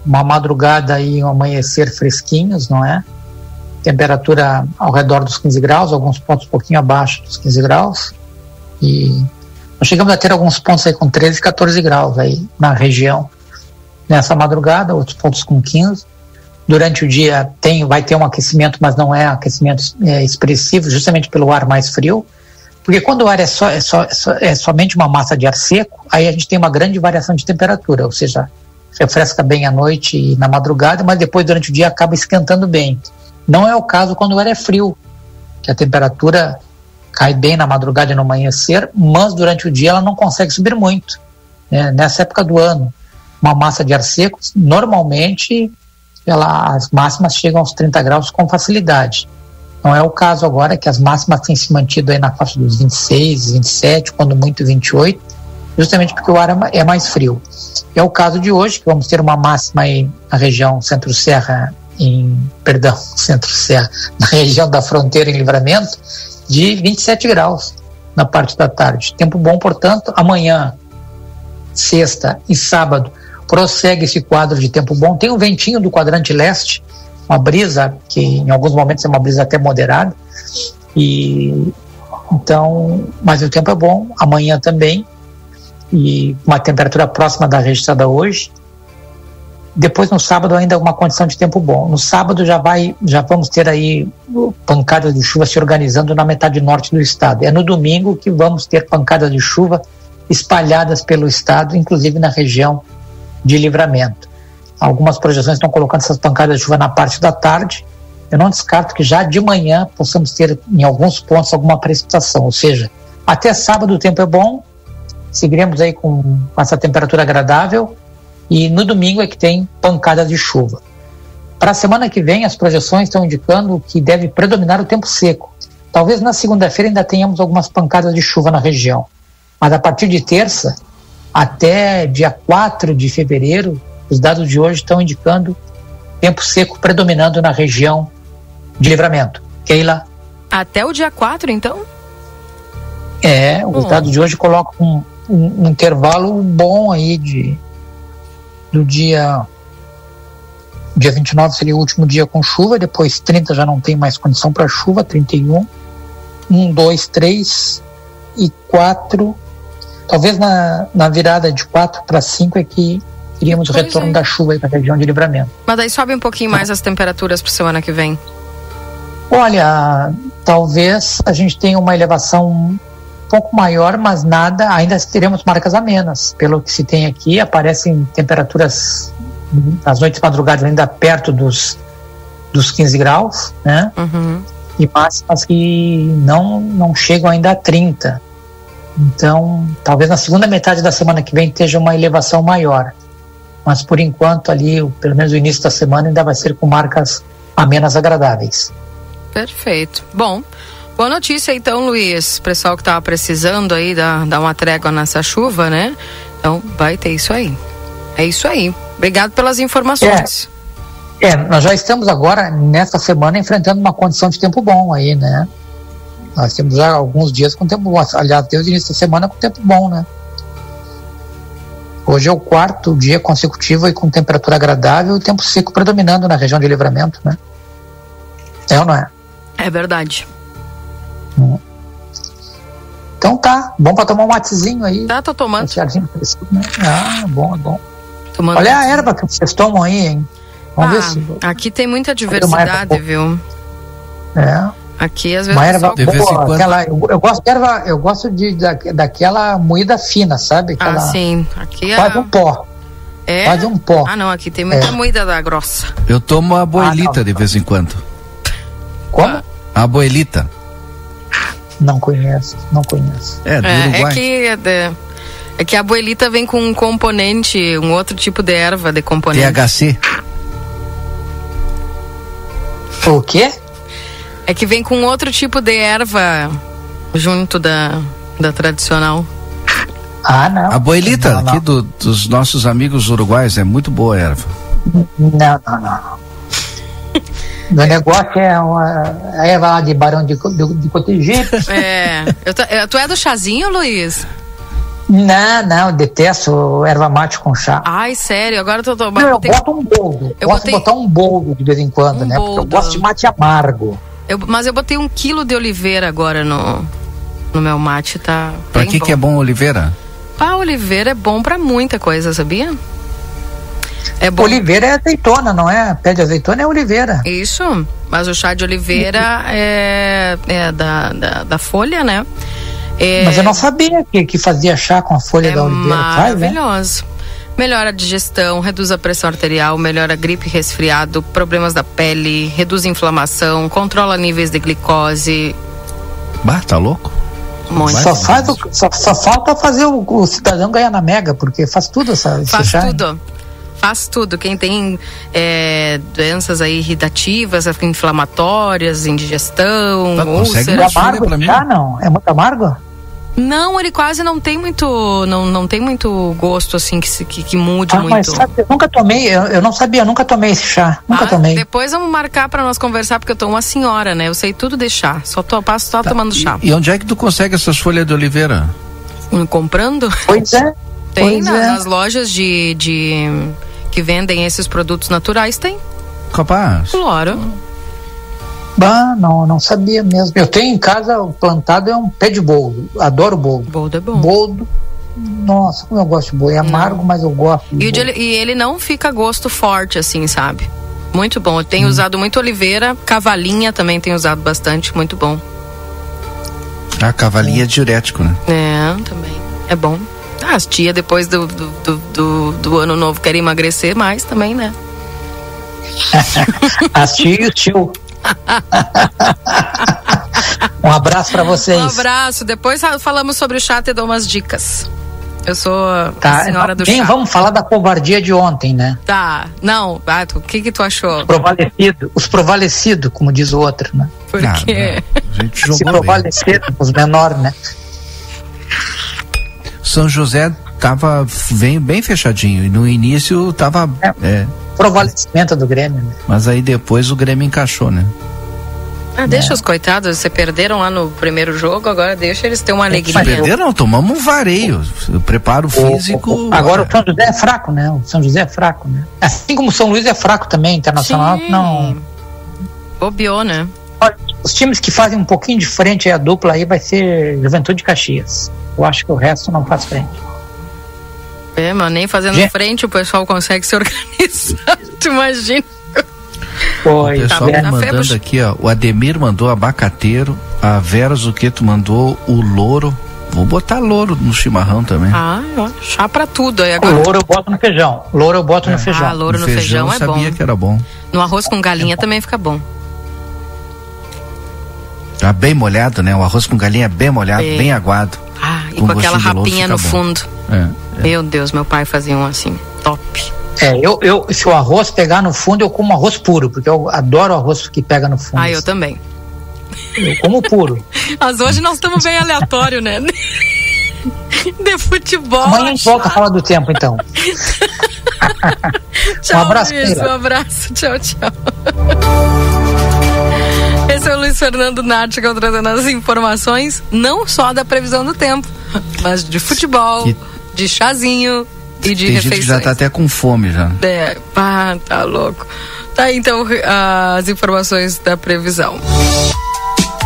uma madrugada e um amanhecer fresquinhos, não é? Temperatura ao redor dos 15 graus, alguns pontos um pouquinho abaixo dos 15 graus. E Nós chegamos a ter alguns pontos aí com 13, 14 graus aí na região nessa madrugada, outros pontos com 15. Durante o dia tem, vai ter um aquecimento, mas não é aquecimento é, expressivo, justamente pelo ar mais frio. Porque quando o ar é, é, só, é, só, é somente uma massa de ar seco, aí a gente tem uma grande variação de temperatura, ou seja, refresca bem à noite e na madrugada, mas depois durante o dia acaba esquentando bem. Não é o caso quando o ar é frio, que a temperatura cai bem na madrugada e no amanhecer, mas durante o dia ela não consegue subir muito. Né? Nessa época do ano, uma massa de ar seco, normalmente ela, as máximas chegam aos 30 graus com facilidade. Não é o caso agora que as máximas têm se mantido aí na faixa dos 26, 27, quando muito 28, justamente porque o ar é, é mais frio. É o caso de hoje, que vamos ter uma máxima aí na região centro-serra, em, perdão, centro-serra, na região da fronteira em livramento, de 27 graus na parte da tarde. Tempo bom, portanto, amanhã, sexta e sábado, prossegue esse quadro de tempo bom. Tem um ventinho do quadrante leste, uma brisa que em alguns momentos é uma brisa até moderada. E então, mas o tempo é bom, amanhã também, e uma temperatura próxima da registrada hoje. Depois no sábado ainda uma condição de tempo bom. No sábado já vai, já vamos ter aí pancadas de chuva se organizando na metade norte do estado. É no domingo que vamos ter pancadas de chuva espalhadas pelo estado, inclusive na região de livramento. Algumas projeções estão colocando essas pancadas de chuva na parte da tarde. Eu não descarto que já de manhã possamos ter em alguns pontos alguma precipitação, ou seja, até sábado o tempo é bom, seguiremos aí com essa temperatura agradável e no domingo é que tem pancada de chuva. Para a semana que vem, as projeções estão indicando que deve predominar o tempo seco. Talvez na segunda-feira ainda tenhamos algumas pancadas de chuva na região, mas a partir de terça até dia 4 de fevereiro, os dados de hoje estão indicando tempo seco predominando na região de livramento. Keila? Até o dia 4, então? É, os dados de hoje colocam um, um, um intervalo bom aí de do dia dia 29 seria o último dia com chuva, depois 30 já não tem mais condição para chuva, 31, 1, 2, 3 e 4. Talvez na, na virada de 4 para 5 é que teríamos o retorno é. da chuva para a região de livramento. Mas daí sobe um pouquinho mais as temperaturas para semana que vem. Olha, talvez a gente tenha uma elevação pouco maior, mas nada, ainda teremos marcas amenas. Pelo que se tem aqui, aparecem temperaturas nas noites madrugadas ainda perto dos, dos 15 graus, né? Uhum. E máximas que não, não chegam ainda a 30. Então, talvez na segunda metade da semana que vem esteja uma elevação maior. Mas por enquanto ali, pelo menos o início da semana ainda vai ser com marcas amenas agradáveis. Perfeito. Bom, Boa notícia então, Luiz. Pessoal que estava precisando aí dar, dar uma trégua nessa chuva, né? Então vai ter isso aí. É isso aí. Obrigado pelas informações. É, é nós já estamos agora, nesta semana, enfrentando uma condição de tempo bom aí, né? Nós temos já alguns dias com tempo bom. Aliás, desde o início da semana com tempo bom, né? Hoje é o quarto dia consecutivo e com temperatura agradável e tempo seco predominando na região de livramento, né? É ou não é? É verdade. Então tá, bom pra tomar um matezinho aí. Tá, tô tomando. né? Ah, bom, é bom. Tomando Olha a erva que vocês tomam aí, hein? Vamos ah, ver se. Aqui tem muita diversidade, viu? É. Aqui às vezes. Uma erva boa, aquela, eu, eu, gosto de erva, eu gosto de, da, daquela moída fina, sabe? Aquela, ah, sim. Aqui é. Faz um pó. É? Faz um pó. Ah, não, aqui tem muita é. moída da grossa. Eu tomo a boelita ah, de vez em quando. Como? A boelita. Não conheço, não conheço. É, do é, é Uruguai. É que, é, é que a abuelita vem com um componente, um outro tipo de erva de componente. THC. O quê? É que vem com outro tipo de erva junto da, da tradicional. Ah, não. A boelita não, não. aqui do, dos nossos amigos uruguais é muito boa erva. Não, não, não. Meu negócio é uma a erva de Barão de, de, de Cotegipe. É. Eu tô, tu é do chazinho, Luiz? Não, não, eu detesto erva mate com chá. Ai, sério, agora eu tô tomando. eu boto um boldo. Eu gosto botei... de botar um boldo de vez em quando, um né? Boldo. Porque eu gosto de mate amargo. Eu, mas eu botei um quilo de oliveira agora no, no meu mate tá. Pra que, bom. que é bom Oliveira? Pá, Oliveira é bom para muita coisa, sabia? É bom. Oliveira é azeitona, não é? Pé de azeitona é oliveira. Isso, mas o chá de oliveira é, é da, da, da folha, né? É, mas eu não sabia que, que fazia chá com a folha é da oliveira. Maravilhoso. Faz, né? Melhora a digestão, reduz a pressão arterial, melhora a gripe e resfriado, problemas da pele, reduz a inflamação, controla níveis de glicose. Bah, tá louco? Muito só, faz o, só, só, falta fazer o, o, cidadão ganhar na mega, porque faz tudo essa Faz tudo. Faz tudo. Quem tem é, doenças aí irritativas, inflamatórias, indigestão, tá, úlceras. É amargo, já não? É muito amargo? Não, ele quase não tem muito, não, não tem muito gosto assim que, que, que mude ah, muito. Mas sabe, eu nunca tomei, eu, eu, não sabia, eu nunca tomei esse chá, nunca ah, tomei. Depois vamos marcar para nós conversar porque eu tô uma senhora, né? Eu sei tudo de chá, só tô, passo só tá. tomando chá. E, e, onde é que tu consegue essas folhas de oliveira? Hum, comprando? Pois é. Tem pois nas, é. nas lojas de, de que vendem esses produtos naturais, tem. Capaz. Claro. Bah, não, não sabia mesmo. Eu tenho em casa plantado é um pé de boldo. Adoro boldo. Boldo é bom. Boldo. Nossa, como eu gosto de boldo. É amargo, não. mas eu gosto. E, ele, e ele não fica gosto forte, assim, sabe? Muito bom. Eu tenho hum. usado muito oliveira, cavalinha também tenho usado bastante, muito bom. Ah, cavalinha é diurético, né? É, também. É bom. Ah, as tia depois do, do, do, do, do ano novo querem emagrecer mais também, né? as tia e o tio. um abraço para vocês. Um abraço. Depois falamos sobre o chat e dou umas dicas. Eu sou tá, a senhora do bem, Vamos falar da covardia de ontem, né? Tá. Não, Bato, o que que tu achou? Os provalecidos, os provalecidos, como diz o outro, né? Por quê? a gente jogou Se provaleceram, os menores, né? São José tava bem, bem fechadinho e no início tava é, é, provalecimento do Grêmio né? mas aí depois o Grêmio encaixou né ah, deixa é. os coitados, você perderam lá no primeiro jogo, agora deixa eles ter uma alegria. Perderam, não, tomamos um vareio. preparo físico. O, o, agora o São José é fraco, né? O São José é fraco, né? Assim como o São Luís é fraco também, internacional, Sim. não. Bobeou, né? Olha, os times que fazem um pouquinho de frente a dupla aí vai ser Juventude Caxias. Eu acho que o resto não faz frente. É, mas nem fazendo Gente. frente o pessoal consegue se organizar. tu imagina? Foi. O pessoal tá mandando aqui, ó. O Ademir mandou abacateiro, a Vera Zuqueto mandou o louro. Vou botar louro no chimarrão também. Ah, ó, chá pra tudo aí agora. O louro eu boto no feijão. Louro eu boto é. no feijão. Ah, louro no, no feijão, feijão, é bom. sabia que era bom. No arroz com galinha é também fica bom. Tá bem molhado, né? O arroz com galinha é bem molhado, bem, bem aguado. Ah, e com, com aquela rapinha no bom. fundo. É, é. Meu Deus, meu pai fazia um assim, top. É, eu, eu, se o arroz pegar no fundo, eu como arroz puro, porque eu adoro arroz que pega no fundo. Ah, eu também. Eu como puro. Mas hoje nós estamos bem aleatório, né? De futebol. Amanhã a gente volta a falar do tempo, então. tchau, um abraço. Beijo, um abraço. Tchau, tchau. Luiz Fernando Nartigal trazendo as informações, não só da previsão do tempo, mas de futebol, e... de chazinho e de Tem refeições. Gente que já tá até com fome já. É, pá, tá louco. Tá então as informações da previsão.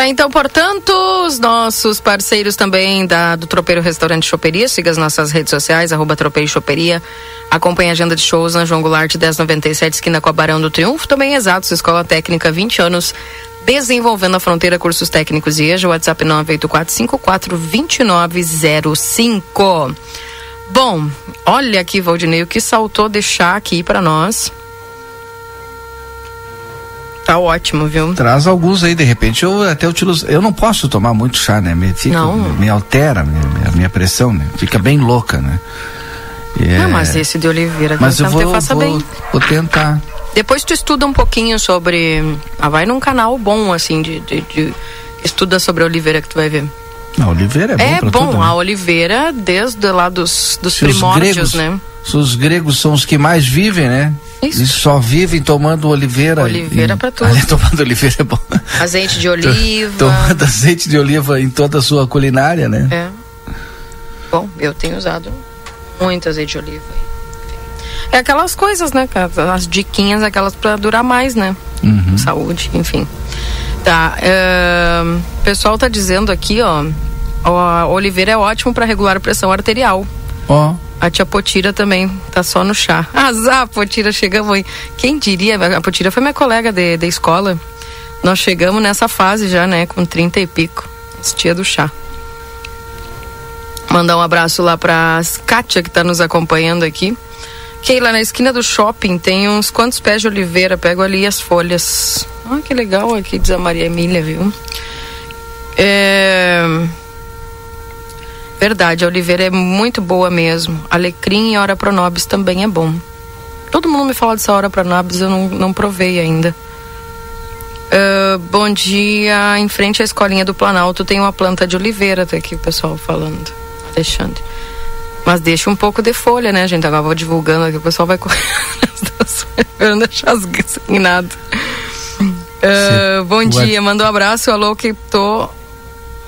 Tá, então, portanto, os nossos parceiros também da, do Tropeiro Restaurante Choperia, siga as nossas redes sociais, arroba Tropeiro Choperia, acompanhe a agenda de shows na João Goulart 1097, esquina com a Barão do Triunfo, também Exatos, Escola Técnica, 20 anos, desenvolvendo a fronteira, cursos técnicos e EJA, WhatsApp 984542905. Bom, olha aqui, Valdinei, o que saltou deixar aqui para nós Tá ótimo, viu? Traz alguns aí, de repente eu até utilizo. Eu não posso tomar muito chá, né? Me, fica, não. me, me altera a minha, pressão, né? Fica bem louca, né? É... Não, mas esse de Oliveira, mas eu vou, faça vou, bem. vou tentar. Depois tu estuda um pouquinho sobre. Ah, vai num canal bom, assim, de, de, de estuda sobre a oliveira que tu vai ver. A oliveira é bom. É bom, tudo, né? a oliveira, desde lá dos, dos primórdios, gregos, né? Os gregos são os que mais vivem, né? Isso. Eles só vivem tomando oliveira. Oliveira pra tudo. Tomando oliveira é bom. Azeite de oliva. Tomando azeite de oliva em toda a sua culinária, né? É. Bom, eu tenho usado muito azeite de oliva. É aquelas coisas, né? As diquinhas, aquelas pra durar mais, né? Uhum. Saúde, enfim. Tá. O pessoal tá dizendo aqui, ó. ó a oliveira é ótimo para regular a pressão arterial. Ó. A tia Potira também tá só no chá. Azar, Potira, chegamos aí. Quem diria? A Potira foi minha colega de, de escola. Nós chegamos nessa fase já, né? Com 30 e pico. Tia do chá. Mandar um abraço lá pra Kátia, que tá nos acompanhando aqui. Keila, na esquina do shopping tem uns quantos pés de oliveira. Pego ali as folhas. Ah, que legal aqui, diz a Maria Emília, viu? É... Verdade, a oliveira é muito boa mesmo. Alecrim e ora pronobis também é bom. Todo mundo me fala dessa ora pronobis, eu não, não provei ainda. Uh, bom dia, em frente à escolinha do Planalto tem uma planta de oliveira, tá aqui o pessoal falando. Alexandre. Mas deixa um pouco de folha, né, gente? Agora vou divulgando aqui, o pessoal vai correr. Eu não deixar sem nada. Uh, bom dia, manda um abraço, alô, que tô.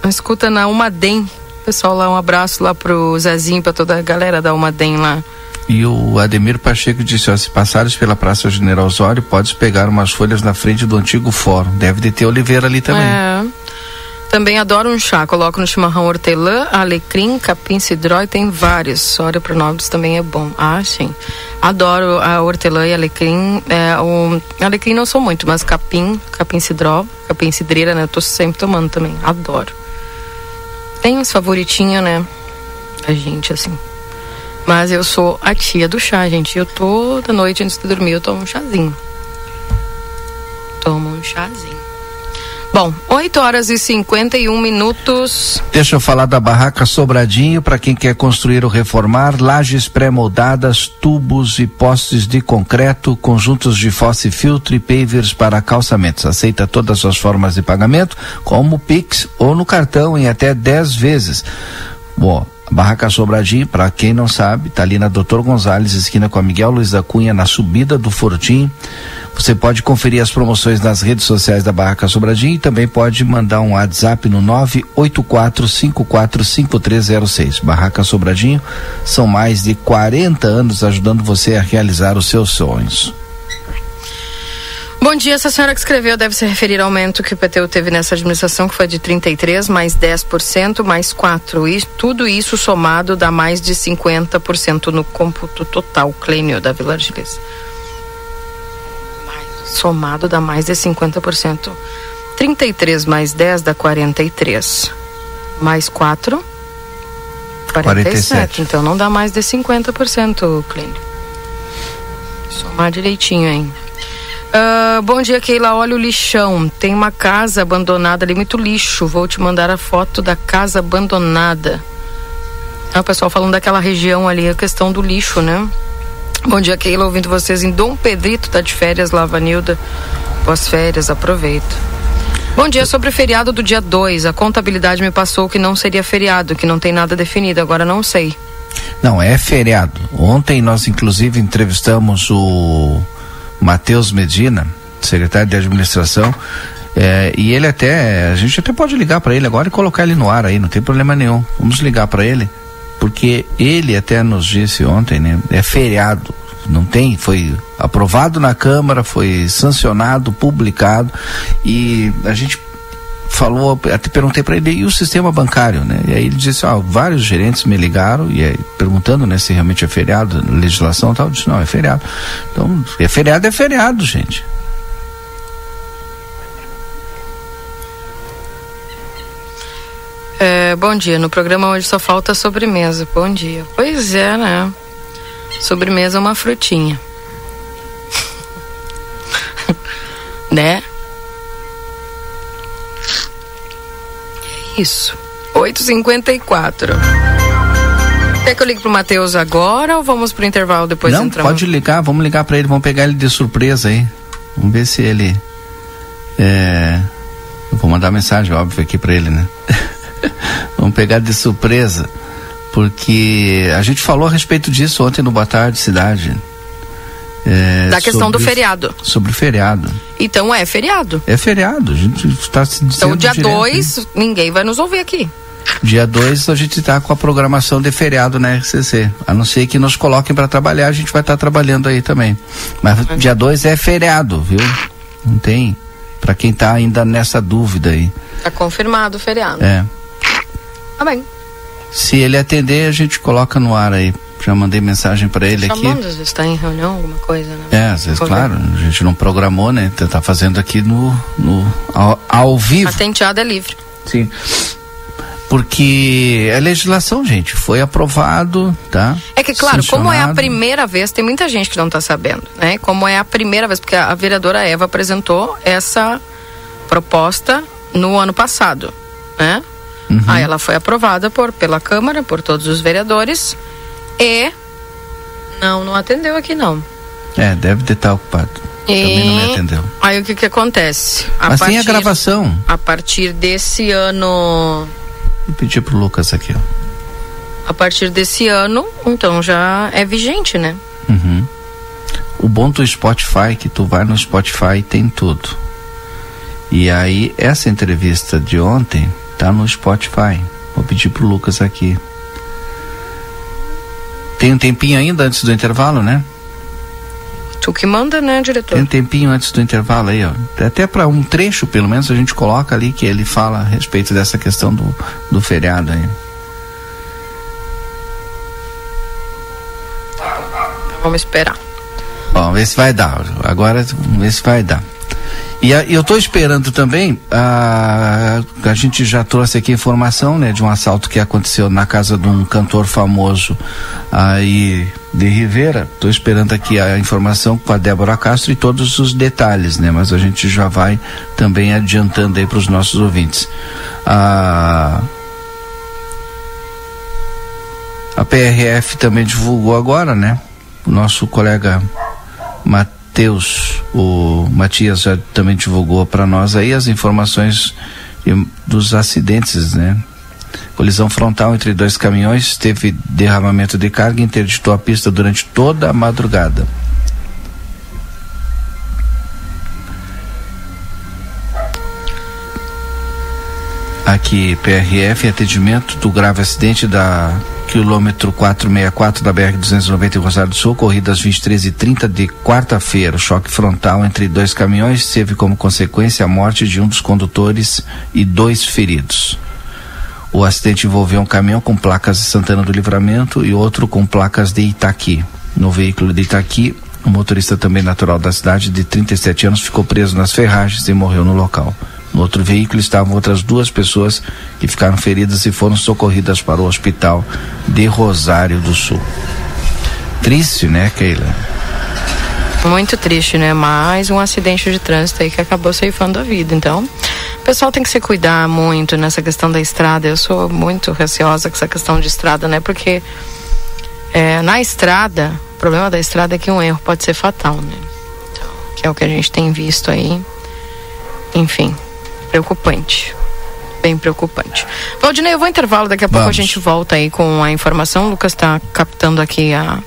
Escuta na Umadem. Pessoal lá, um abraço lá pro Zezinho, pra toda a galera da Umadem lá. E o Ademir Pacheco disse, ó, se passares pela Praça General Osório, podes pegar umas folhas na frente do antigo fórum. Deve de ter oliveira ali também. É. Também adoro um chá, coloco no chimarrão hortelã, alecrim, capim cidró e tem vários. Óleo pro nobres também é bom. Ah, sim. Adoro a hortelã e alecrim. É, o alecrim não sou muito, mas capim, capim cidró, capim cidreira, né? Eu tô sempre tomando também. Adoro. Tem uns favoritinhos, né? A gente, assim. Mas eu sou a tia do chá, gente. Eu toda noite antes de dormir eu tomo um chazinho. Tomo um chazinho. Bom, 8 horas e 51 minutos. Deixa eu falar da barraca Sobradinho para quem quer construir ou reformar, lajes pré-moldadas, tubos e postes de concreto, conjuntos de fosse filtro e pavers para calçamentos. Aceita todas as formas de pagamento, como Pix ou no cartão em até 10 vezes. Bom, Barraca Sobradinho, para quem não sabe, tá ali na Doutor Gonzalez, esquina com a Miguel Luiz da Cunha, na subida do Fortim. Você pode conferir as promoções nas redes sociais da Barraca Sobradinho e também pode mandar um WhatsApp no 984545306. Barraca Sobradinho são mais de 40 anos ajudando você a realizar os seus sonhos. Bom dia, essa senhora que escreveu deve se referir ao aumento que o PTU teve nessa administração, que foi de 33 mais 10% mais 4. E tudo isso somado dá mais de 50% no cômputo total, Clênio da Vila Argiles. Somado dá mais de 50%. 33 mais 10 dá 43. Mais 4? 47. 47. Então não dá mais de 50%, Clênio. Somar direitinho, hein? Uh, bom dia, Keila. Olha o lixão. Tem uma casa abandonada ali, muito lixo. Vou te mandar a foto da casa abandonada. Ah, o pessoal falando daquela região ali, a questão do lixo, né? Bom dia, Keila. Ouvindo vocês em Dom Pedrito, tá de férias lá, Vanilda. Boas férias, aproveita. Bom dia, sobre o feriado do dia 2. A contabilidade me passou que não seria feriado, que não tem nada definido. Agora não sei. Não, é feriado. Ontem nós, inclusive, entrevistamos o Matheus Medina, secretário de administração, é, e ele até, a gente até pode ligar para ele agora e colocar ele no ar aí, não tem problema nenhum. Vamos ligar para ele, porque ele até nos disse ontem, né? É feriado, não tem, foi aprovado na Câmara, foi sancionado, publicado e a gente falou, até perguntei para ele, e o sistema bancário, né? E aí ele disse, ó, vários gerentes me ligaram e aí, perguntando, né, se realmente é feriado, legislação e tal, eu disse, não, é feriado. Então, é feriado, é feriado, gente. É, bom dia, no programa hoje só falta sobremesa. Bom dia. Pois é, né? Sobremesa é uma frutinha. né? Isso. 8h54. Quer que eu ligue pro Matheus agora ou vamos pro intervalo depois Não, entramos? pode ligar, vamos ligar para ele, vamos pegar ele de surpresa aí. Vamos ver se ele. É, eu vou mandar mensagem, óbvio, aqui para ele, né? vamos pegar de surpresa, porque a gente falou a respeito disso ontem no Boa Tarde Cidade. É, da questão do feriado. Sobre o feriado. Então é feriado. É feriado, a gente está se dizendo. Então, dia 2, ninguém vai nos ouvir aqui. Dia 2 a gente está com a programação de feriado na RCC. A não ser que nos coloquem para trabalhar, a gente vai estar tá trabalhando aí também. Mas uhum. dia 2 é feriado, viu? Não tem. Para quem está ainda nessa dúvida aí. Tá confirmado o feriado. É. Tá bem. Se ele atender, a gente coloca no ar aí. Já mandei mensagem para ele Chamando, aqui. Às vezes está em reunião, alguma coisa, né? É, às vezes, claro. A gente não programou, né? Tá fazendo aqui no, no ao, ao vivo. A tenteada é livre. Sim porque é legislação, gente, foi aprovado, tá? É que, claro, como é a primeira vez, tem muita gente que não está sabendo, né? Como é a primeira vez, porque a vereadora Eva apresentou essa proposta no ano passado, né? Uhum. Aí ela foi aprovada por, pela Câmara, por todos os vereadores e não, não atendeu aqui não. É, deve ter estar ocupado. E... Também não me atendeu. Aí o que que acontece? A Mas partir, tem a gravação. A partir desse ano Vou pedir pro Lucas aqui, ó. A partir desse ano, então já é vigente, né? Uhum. O bom do Spotify é que tu vai no Spotify e tem tudo. E aí, essa entrevista de ontem tá no Spotify. Vou pedir pro Lucas aqui. Tem um tempinho ainda antes do intervalo, né? Tu que manda, né, diretor? Tem um tempinho antes do intervalo aí, ó. Até para um trecho, pelo menos, a gente coloca ali que ele fala a respeito dessa questão do, do feriado aí. Vamos esperar. Vamos ver se vai dar. Agora, vamos ver se vai dar. E eu estou esperando também, a, a gente já trouxe aqui informação, né, de um assalto que aconteceu na casa de um cantor famoso aí de Rivera. Estou esperando aqui a informação com a Débora Castro e todos os detalhes, né, mas a gente já vai também adiantando aí para os nossos ouvintes. A, a PRF também divulgou agora, né, o nosso colega Matheus Mateus, o Matias já também divulgou para nós aí as informações dos acidentes, né? Colisão frontal entre dois caminhões, teve derramamento de carga e interditou a pista durante toda a madrugada. Aqui, PRF, atendimento do grave acidente da quilômetro 464 da BR-290 em Rosário do Sul, ocorrido às 23h30 de quarta-feira. Choque frontal entre dois caminhões teve como consequência a morte de um dos condutores e dois feridos. O acidente envolveu um caminhão com placas de Santana do Livramento e outro com placas de Itaqui. No veículo de Itaqui, o motorista também natural da cidade, de 37 anos, ficou preso nas ferragens e morreu no local. No outro veículo estavam outras duas pessoas que ficaram feridas e foram socorridas para o hospital de Rosário do Sul. Triste, né, Keila? Muito triste, né? Mais um acidente de trânsito aí que acabou ceifando a vida. Então, o pessoal tem que se cuidar muito nessa questão da estrada. Eu sou muito receosa com essa questão de estrada, né? Porque é, na estrada, o problema da estrada é que um erro pode ser fatal, né? Então, que é o que a gente tem visto aí. Enfim, preocupante. Bem preocupante. Valdinei, eu vou intervalo, daqui a pouco Vamos. a gente volta aí com a informação. O Lucas está captando aqui a,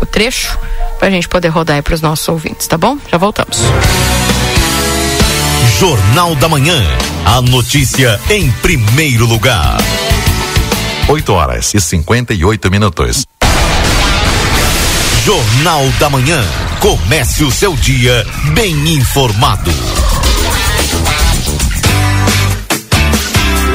o trecho para a gente poder rodar aí para os nossos ouvintes, tá bom? Já voltamos. Jornal da Manhã. A notícia em primeiro lugar. 8 horas e 58 minutos. Jornal da Manhã. Comece o seu dia bem informado.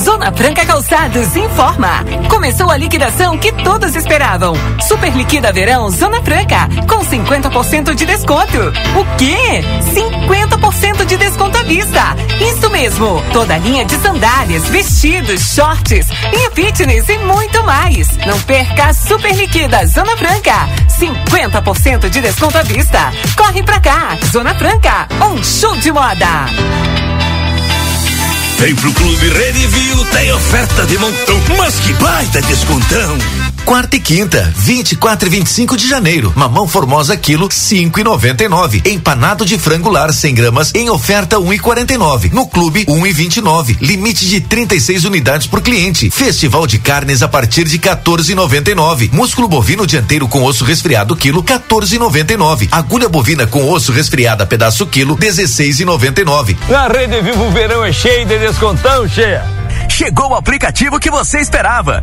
Zona Franca Calçados informa. Começou a liquidação que todos esperavam. Super liquida verão Zona Franca com 50% de desconto. O quê? 50% de desconto à vista. Isso mesmo. Toda a linha de sandálias, vestidos, shorts, e fitness e muito mais. Não perca a Super Liquida Zona Franca. 50% de desconto à vista. Corre pra cá. Zona Franca, um show de moda. Vem pro Clube Redivio, tem oferta de montão, mas que baita descontão! Quarta e quinta, 24 e 25 de janeiro. Mamão formosa quilo 5 e 99. Empanado de frango lar 100 gramas em oferta 1 e 49. No clube 1 e 29. Limite de 36 unidades por cliente. Festival de carnes a partir de 14,99. Músculo bovino dianteiro com osso resfriado quilo 14,99. Agulha bovina com osso resfriada pedaço quilo 16,99. Na Rede Vivo o verão é cheio de descontão, cheia. Chegou o aplicativo que você esperava.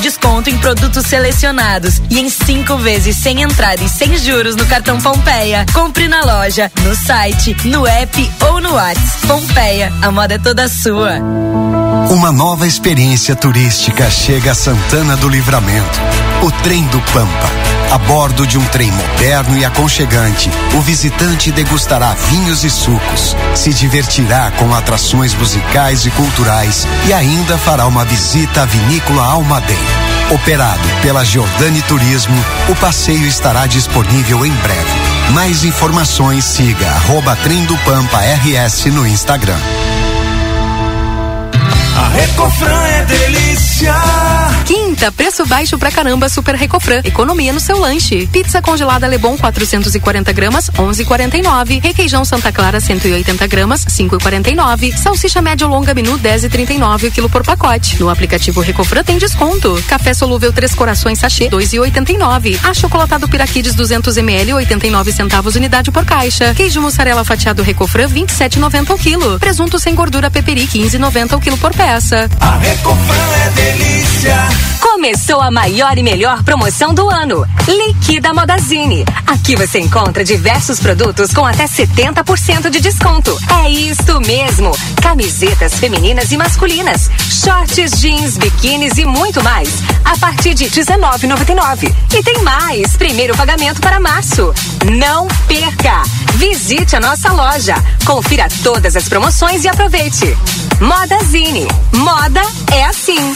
desconto em produtos selecionados e em cinco vezes sem entrada e sem juros no cartão Pompeia. Compre na loja, no site, no app ou no WhatsApp. Pompeia, a moda é toda sua. Uma nova experiência turística chega a Santana do Livramento. O trem do Pampa. A bordo de um trem moderno e aconchegante, o visitante degustará vinhos e sucos, se divertirá com atrações musicais e culturais e ainda fará uma visita à vinícola Almaden. Operado pela Giordani Turismo, o passeio estará disponível em breve. Mais informações siga arroba Trem do Pampa RS no Instagram. A Recofran é delícia. Preço baixo pra caramba Super Recofran. Economia no seu lanche. Pizza congelada Lebon 440 gramas, 11,49. Requeijão Santa Clara 180 gramas, 5,49. Salsicha média ou longa menu 10,39 o quilo por pacote. No aplicativo Recofran tem desconto. Café solúvel Três Corações sachê 2,89. Achocolatado Piraquides 200 ml 89 centavos unidade por caixa. Queijo mussarela fatiado Recofran 27,90 o quilo. Presunto sem gordura Peperi 15,90 o quilo por peça. A Recofran é delícia. Começou a maior e melhor promoção do ano. Liquida Modazine. Aqui você encontra diversos produtos com até 70% de desconto. É isso mesmo. Camisetas femininas e masculinas, shorts, jeans, biquínis e muito mais. A partir de 19,99. E tem mais. Primeiro pagamento para março. Não perca. Visite a nossa loja. Confira todas as promoções e aproveite. Modazine. Moda é assim.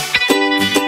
Thank you.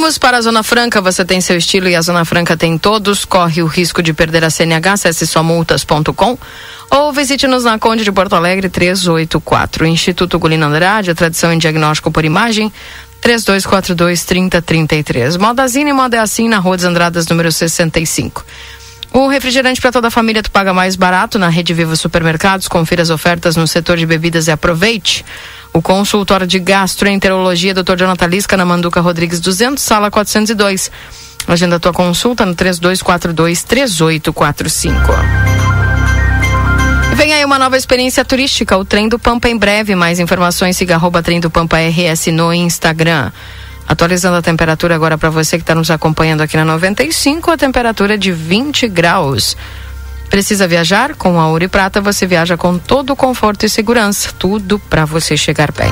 Voltamos para a Zona Franca. Você tem seu estilo e a Zona Franca tem todos. Corre o risco de perder a CNH. Acesse somultas.com ou visite-nos na Conde de Porto Alegre 384. Instituto Gulino Andrade, a tradição em diagnóstico por imagem. 3242 3033. Modazine Moda é assim na Rua dos Andradas, número 65. O refrigerante para toda a família tu paga mais barato na Rede Viva Supermercados. Confira as ofertas no setor de bebidas e aproveite. O consultório de gastroenterologia Dr. Jonathan Lisca na Manduca Rodrigues 200, sala 402. Agenda tua consulta no 3242 3845. Vem aí uma nova experiência turística, o Trem do Pampa em breve. Mais informações, siga arroba Trem do Pampa RS no Instagram. Atualizando a temperatura agora para você que está nos acompanhando aqui na 95, a temperatura é de 20 graus. Precisa viajar? Com a Ouro e Prata você viaja com todo o conforto e segurança. Tudo para você chegar bem.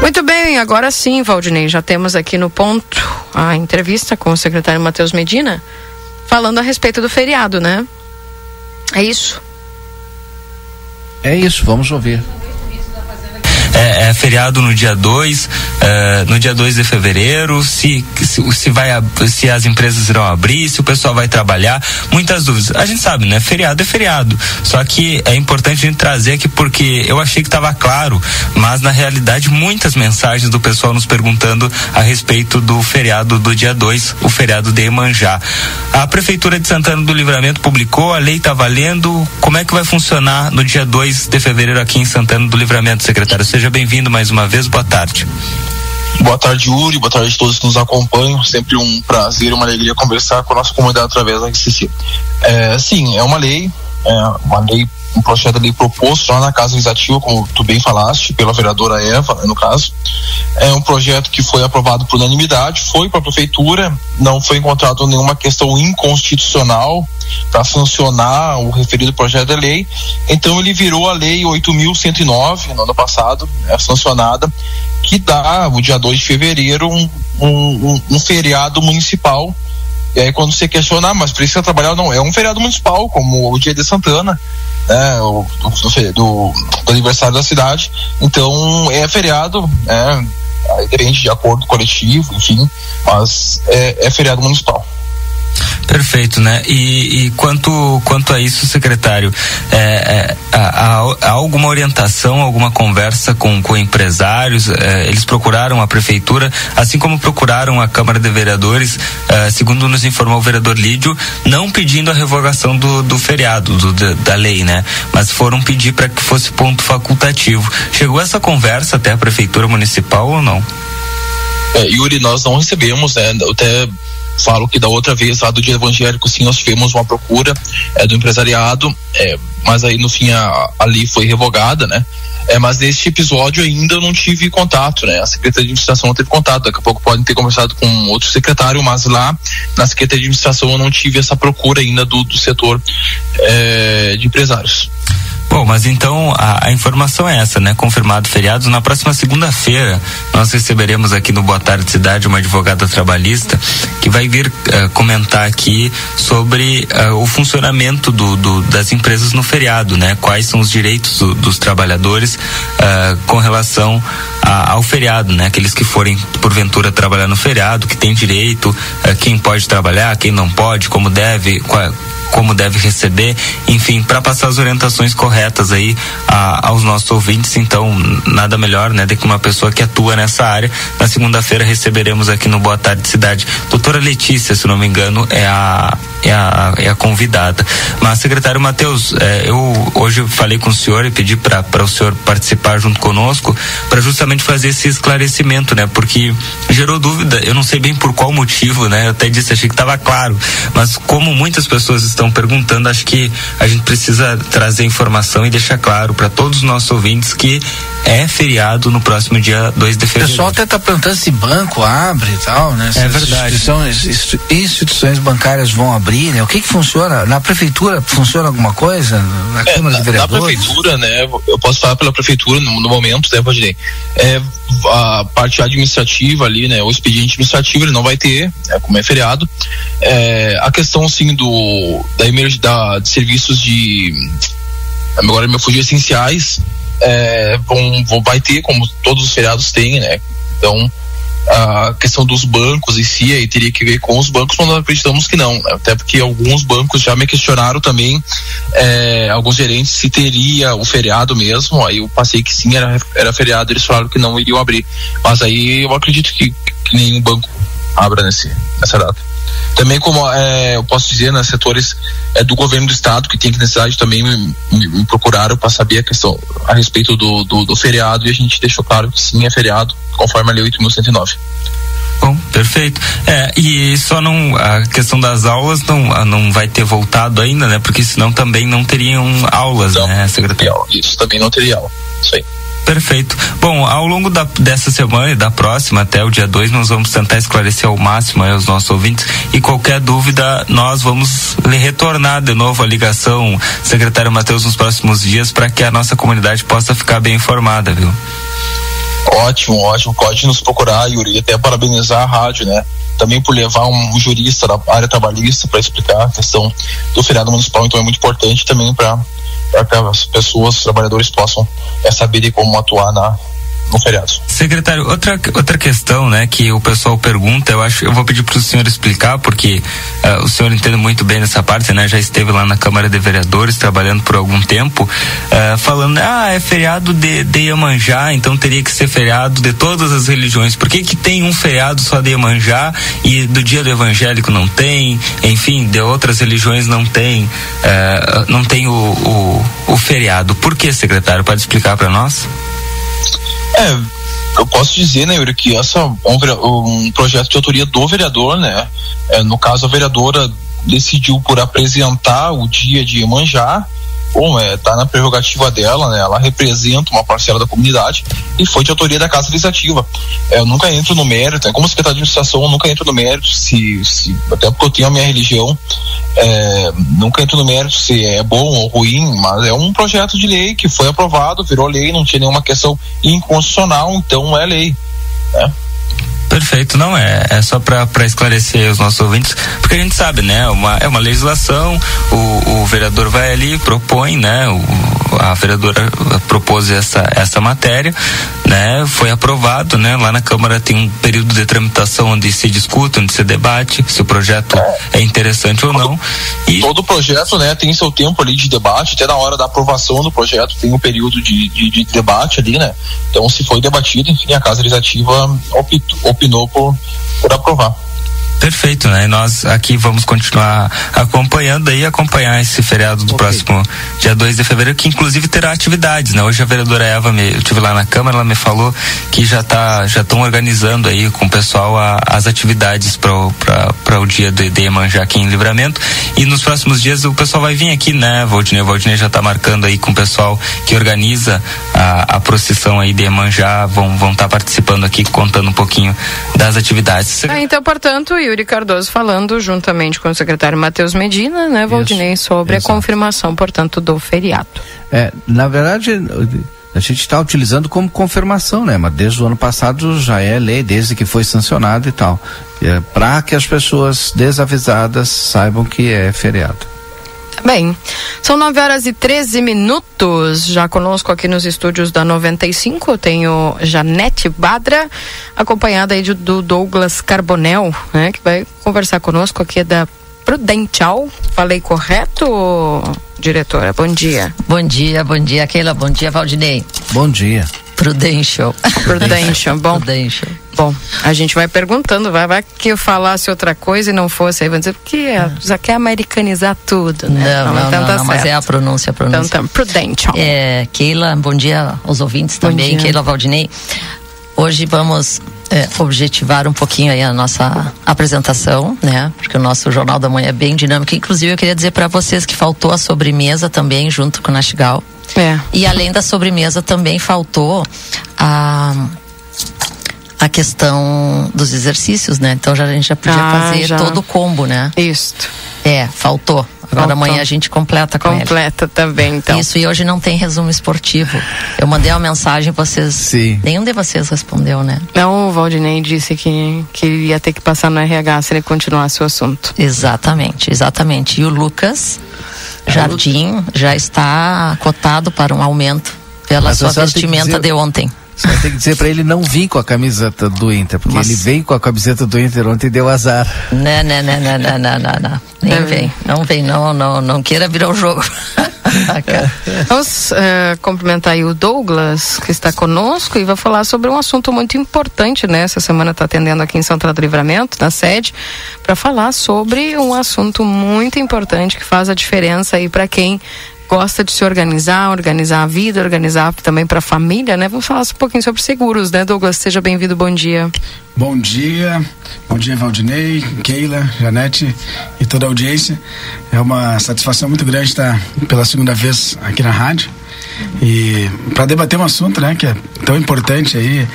Muito bem, agora sim, Valdinei, já temos aqui no ponto a entrevista com o secretário Matheus Medina, falando a respeito do feriado, né? É isso. É isso, vamos ouvir é, é feriado no dia 2, é, no dia 2 de fevereiro, se, se, se, vai, se as empresas irão abrir, se o pessoal vai trabalhar, muitas dúvidas. A gente sabe, né? Feriado é feriado. Só que é importante a gente trazer aqui porque eu achei que estava claro, mas na realidade muitas mensagens do pessoal nos perguntando a respeito do feriado do dia 2, o feriado de Emanjá. A Prefeitura de Santana do Livramento publicou, a lei está valendo. Como é que vai funcionar no dia 2 de fevereiro aqui em Santana do Livramento, secretário? Seja bem-vindo mais uma vez, boa tarde. Boa tarde, Yuri. Boa tarde a todos que nos acompanham. Sempre um prazer uma alegria conversar com a nossa comunidade através da RCC. É, sim, é uma lei, uma lei um projeto de lei proposto lá na Casa Legislativa, como tu bem falaste, pela vereadora Eva, no caso. É um projeto que foi aprovado por unanimidade, foi para a prefeitura, não foi encontrado nenhuma questão inconstitucional para sancionar o referido projeto de lei. Então ele virou a lei 8.109 no ano passado, é sancionada, que dá o dia 2 de fevereiro um, um, um feriado municipal e aí quando você questionar, ah, mas precisa trabalhar não, é um feriado municipal, como o dia de Santana, né, o, do, do, do aniversário da cidade. Então é feriado, né, depende de acordo coletivo, enfim, mas é, é feriado municipal. Perfeito, né? E, e, quanto, quanto a isso, secretário, é, é, há, há, alguma orientação, alguma conversa com, com empresários? É, eles procuraram a prefeitura, assim como procuraram a Câmara de Vereadores, é, segundo nos informou o vereador Lídio, não pedindo a revogação do, do feriado, do, da, da, lei, né? Mas foram pedir para que fosse ponto facultativo. Chegou essa conversa até a prefeitura municipal ou não? É, Yuri, nós não recebemos, né? Até falo que da outra vez lá do dia evangélico sim nós tivemos uma procura é, do empresariado é, mas aí no fim a, ali foi revogada né? É, mas neste episódio ainda eu não tive contato né? A secretaria de administração não teve contato. Daqui a pouco podem ter conversado com outro secretário mas lá na secretaria de administração eu não tive essa procura ainda do, do setor é, de empresários Bom, mas então a, a, informação é essa, né? Confirmado feriados. Na próxima segunda-feira, nós receberemos aqui no Boa Tarde Cidade uma advogada trabalhista que vai vir uh, comentar aqui sobre uh, o funcionamento do, do, das empresas no feriado, né? Quais são os direitos do, dos trabalhadores uh, com relação a, ao feriado, né? Aqueles que forem porventura trabalhar no feriado, que tem direito, quem pode trabalhar, quem não pode, como deve, qual, como deve receber, enfim, para passar as orientações corretas aí a, aos nossos ouvintes. Então, nada melhor, né, do que uma pessoa que atua nessa área. Na segunda-feira receberemos aqui no Boa Tarde Cidade, doutora Letícia, se não me engano, é a é a, é a convidada. Mas, secretário Matheus, é, eu hoje falei com o senhor e pedi para o senhor participar junto conosco para justamente fazer esse esclarecimento, né? Porque gerou dúvida, eu não sei bem por qual motivo, né? Eu até disse, achei que estava claro, mas como muitas pessoas estão perguntando, acho que a gente precisa trazer informação e deixar claro para todos os nossos ouvintes que é feriado no próximo dia 2 de fevereiro. O pessoal até está perguntando se banco abre e tal, né? É verdade. Instituições, instituições bancárias vão abrir, né? O que que funciona? Na prefeitura funciona alguma coisa? Na É, Câmara na, de Vereadores? na prefeitura, né? Eu posso falar pela prefeitura no, no momento, né, Valdinei? É, a parte administrativa ali, né? O expediente administrativo ele não vai ter, né, como é feriado. É, a questão, assim, do da da, de serviços de agora me fugiu essenciais é, vão, vão vai ter como todos os feriados têm, né? Então a questão dos bancos em si aí teria que ver com os bancos, mas nós acreditamos que não, né? até porque alguns bancos já me questionaram também, é, alguns gerentes se teria o feriado mesmo, aí eu passei que sim, era, era feriado, eles falaram que não iriam abrir, mas aí eu acredito que, que nenhum banco abra nesse, nessa data. Também como é, eu posso dizer, né, setores é, do governo do estado que tem que necessidade também me, me- procuraram para saber a questão a respeito do, do, do feriado e a gente deixou claro que sim é feriado, conforme a lei 8.109. Bom, perfeito. É, e só não a questão das aulas não ah, não vai ter voltado ainda, né? Porque senão também não teriam aulas, né, secretário? Isso também não teria aula. Isso aí. Perfeito. Bom, ao longo da, dessa semana e da próxima, até o dia 2, nós vamos tentar esclarecer ao máximo aí os nossos ouvintes. E qualquer dúvida, nós vamos lhe retornar de novo a ligação, secretário Matheus, nos próximos dias, para que a nossa comunidade possa ficar bem informada, viu? Ótimo, ótimo. Pode nos procurar, Yuri, e até parabenizar a rádio, né? Também por levar um jurista da área trabalhista para explicar a questão do feriado municipal, então é muito importante também para que as pessoas, os trabalhadores possam é, saberem como atuar na, no feriado. Secretário, outra, outra questão, né, que o pessoal pergunta, eu acho, eu vou pedir para o senhor explicar, porque ah, o senhor entende muito bem nessa parte, né, já esteve lá na Câmara de Vereadores trabalhando por algum tempo, ah, falando, ah, é feriado de, de Iemanjá, então teria que ser feriado de todas as religiões. Por que que tem um feriado só de Iemanjá e do dia do evangélico não tem, enfim, de outras religiões não tem, ah, não tem o, o, o feriado. Por que, secretário? Pode explicar para nós? É, eu posso dizer, né, Yuri, que essa é um, um projeto de autoria do vereador, né? É, no caso, a vereadora decidiu por apresentar o dia de Iemanjá. Bom, é, tá na prerrogativa dela, né? Ela representa uma parcela da comunidade e foi de autoria da Casa Legislativa. É, eu nunca entro no mérito, né? como secretário de administração, eu nunca entro no mérito se, se até porque eu tenho a minha religião, é, nunca entro no mérito se é bom ou ruim, mas é um projeto de lei que foi aprovado, virou lei, não tinha nenhuma questão inconstitucional, então é lei. Né? Perfeito, não é, é só para esclarecer os nossos ouvintes, porque a gente sabe, né, uma, é uma legislação, o, o vereador vai ali, propõe, né, o, a vereadora propôs essa, essa matéria, né, foi aprovado, né, lá na Câmara tem um período de tramitação onde se discute, onde se debate se o projeto é interessante ou não. E Todo projeto, né, tem seu tempo ali de debate, até na hora da aprovação do projeto tem um período de, de, de debate ali, né? Então, se foi debatido, enfim, a Casa Legislativa opinou por, por aprovar. Perfeito, né? E nós aqui vamos continuar acompanhando aí, acompanhar esse feriado do próximo dia 2 de fevereiro, que inclusive terá atividades, né? Hoje a vereadora Eva, me, eu estive lá na Câmara, ela me falou que já tá, já estão organizando aí com o pessoal a- as atividades para o dia de, de Iemanjá aqui em Livramento. E nos próximos dias o pessoal vai vir aqui, né, Valdinei? O Valdinei já está marcando aí com o pessoal que organiza a, a procissão aí de Iemanjá, vão vão estar participando aqui, contando um pouquinho das atividades. Ah, então, portanto, Yuri Cardoso falando juntamente com o secretário Matheus Medina, né, Valdinei, sobre a confirmação, portanto, do feriado. É, na verdade, a gente está utilizando como confirmação, né? Mas desde o ano passado já é lei, desde que foi sancionado e tal. É, Para que as pessoas desavisadas saibam que é feriado. Bem, são 9 horas e 13 minutos. Já conosco aqui nos estúdios da 95, eu tenho Janete Badra, acompanhada aí de- do Douglas Carbonel, né, que vai conversar conosco aqui da Prudential. Falei correto, diretora? Bom dia. Bom dia, bom dia, Keila. Bom dia, Valdinei. Bom dia. Prudential. Prudential, bom. Prudential. Bom, a gente vai perguntando, vai, vai que eu falasse outra coisa e não fosse, aí vão dizer, porque é, já quer americanizar tudo, né? Não, não, então não, tá não, mas é a pronúncia, a pronúncia. Então tá, Prudential. É, Keila, bom dia aos ouvintes Bom também, dia. Keila Valdinei. Hoje vamos é, objetivar um pouquinho aí a nossa apresentação, né? Porque o nosso Jornal da Manhã é bem dinâmico. Inclusive, eu queria dizer para vocês que faltou a sobremesa também, junto com o Nastigal. É. E além da sobremesa, também faltou a a questão dos exercícios, né? Então já, a gente já podia Ah, fazer já. todo o combo, né? Isso. É, faltou. Agora Faltou. amanhã a gente completa com ele. Completa também, então. Isso, e hoje não tem resumo esportivo. Eu mandei uma mensagem, vocês. Sim. Nenhum de vocês respondeu, né? Não, o Valdinei disse que, que ele ia ter que passar no RH se ele continuasse o assunto. Exatamente, exatamente. E o Lucas Jardim já está cotado para um aumento pela Mas sua vestimenta dizer- de ontem. Você vai ter que dizer pra ele não vir com a camiseta do Inter, porque Mas- ele veio com a camiseta do Inter ontem e deu azar. Né, né, né, né, né, né, né, né. Nem vem, não vem, não, não, não queira virar o jogo. Vamos eh, cumprimentar aí o Douglas, que está conosco, e vai falar sobre um assunto muito importante, né? Essa semana está atendendo aqui em Santana do Livramento, na sede, para falar sobre um assunto muito importante que faz a diferença aí para quem gosta de se organizar, organizar a vida, organizar também para a família, né? Vamos falar um pouquinho sobre seguros, né, Douglas? Seja bem-vindo, bom dia. Bom dia, bom dia Valdinei, Keila, Janete e toda a audiência. É uma satisfação muito grande estar pela segunda vez aqui na rádio e para debater um assunto, né, que é tão importante aí,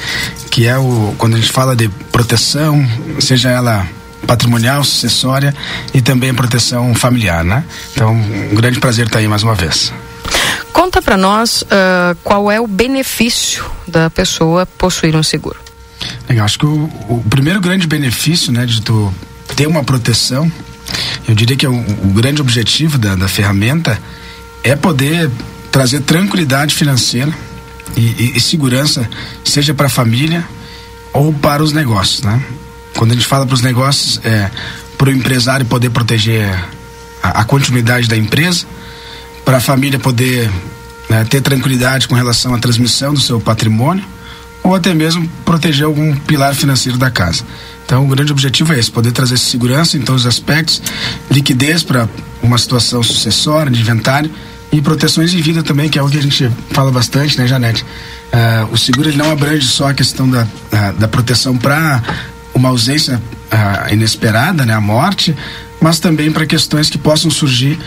que é o quando a gente fala de proteção, seja ela patrimonial, sucessória e também proteção familiar, né? Então, um grande prazer estar aí mais uma vez. Conta para nós ah, qual é o benefício da pessoa possuir um seguro. Legal, acho que o, o primeiro grande benefício, né, de tu ter uma proteção, eu diria que é o, o grande objetivo da, da ferramenta é poder trazer tranquilidade financeira e, e- e segurança, seja para a família ou para os negócios, né? Quando a gente fala para os negócios, é para o empresário poder proteger a, a continuidade da empresa, para a família poder né, ter tranquilidade com relação à transmissão do seu patrimônio ou até mesmo proteger algum pilar financeiro da casa. Então, o grande objetivo é esse: poder trazer segurança em todos os aspectos, liquidez para uma situação sucessória, de inventário e proteções de vida também, que é o que a gente fala bastante, né, Janete? Ah, o seguro ele não abrange só a questão da, da, da proteção para uma ausência ah, inesperada, né, a morte, mas também para questões que possam surgir.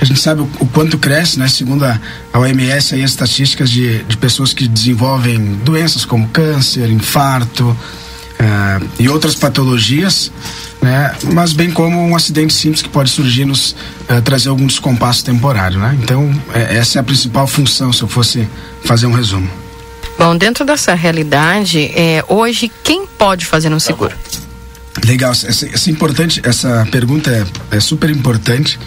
A gente sabe o, o quanto cresce, né, segundo a, a OMS, aí, as estatísticas de, de pessoas que desenvolvem doenças como câncer, infarto ah, e outras patologias, né, mas bem como um acidente simples que pode surgir nos ah, trazer algum descompasso temporário, né? Então é- essa é a principal função, se eu fosse fazer um resumo. Bom, dentro dessa realidade, é, hoje quem pode fazer um seguro? Legal, essa, essa importante, essa pergunta é, é super importante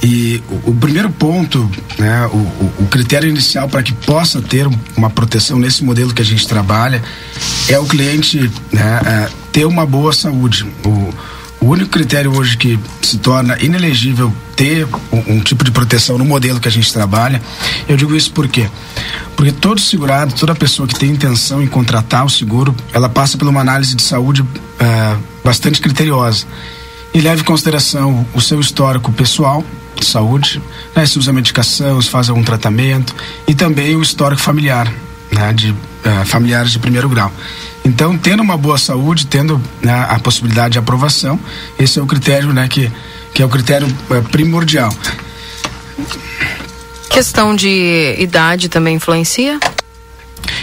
e o, o primeiro ponto, né, o, o- o critério inicial para que possa ter um- uma proteção nesse modelo que a gente trabalha é o cliente né, é, ter uma boa saúde. O, o único critério hoje que se torna inelegível ter um, um tipo de proteção no modelo que a gente trabalha, eu digo isso por quê? Porque todo segurado, toda pessoa que tem intenção em contratar o seguro, ela passa por uma análise de saúde ah, bastante criteriosa e leva em consideração o seu histórico pessoal de saúde, né, se usa medicação, se faz algum tratamento e também o histórico familiar, né, de ah, familiares de primeiro grau. Então, tendo uma boa saúde, tendo né, a possibilidade de aprovação, esse é o critério, né, que, que é o critério eh, primordial. Questão de idade também influencia?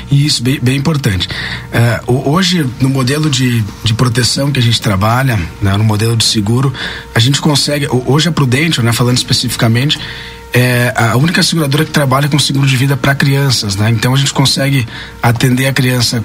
Isso, bem, bem importante. Ho- hoje, no modelo de, de proteção que a gente trabalha, né, no modelo de seguro, a gente consegue. ho- Hoje a Prudential, né, falando especificamente, é a única seguradora que trabalha com seguro de vida para crianças. Né? Então a gente consegue atender a criança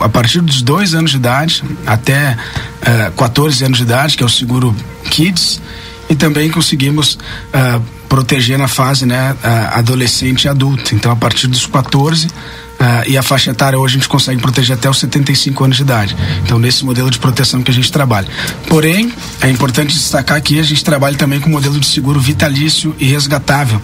a partir dos dois anos de idade até eh, 14 anos de idade, que é o seguro Kids, e também conseguimos ah, proteger na fase né, adolescente e adulto. Então, a partir dos 14 Uh, e a faixa etária hoje a gente consegue proteger até os 75 anos de idade. Então, nesse modelo de proteção que a gente trabalha. Porém, é importante destacar que a gente trabalha também com modelo de seguro vitalício e resgatável.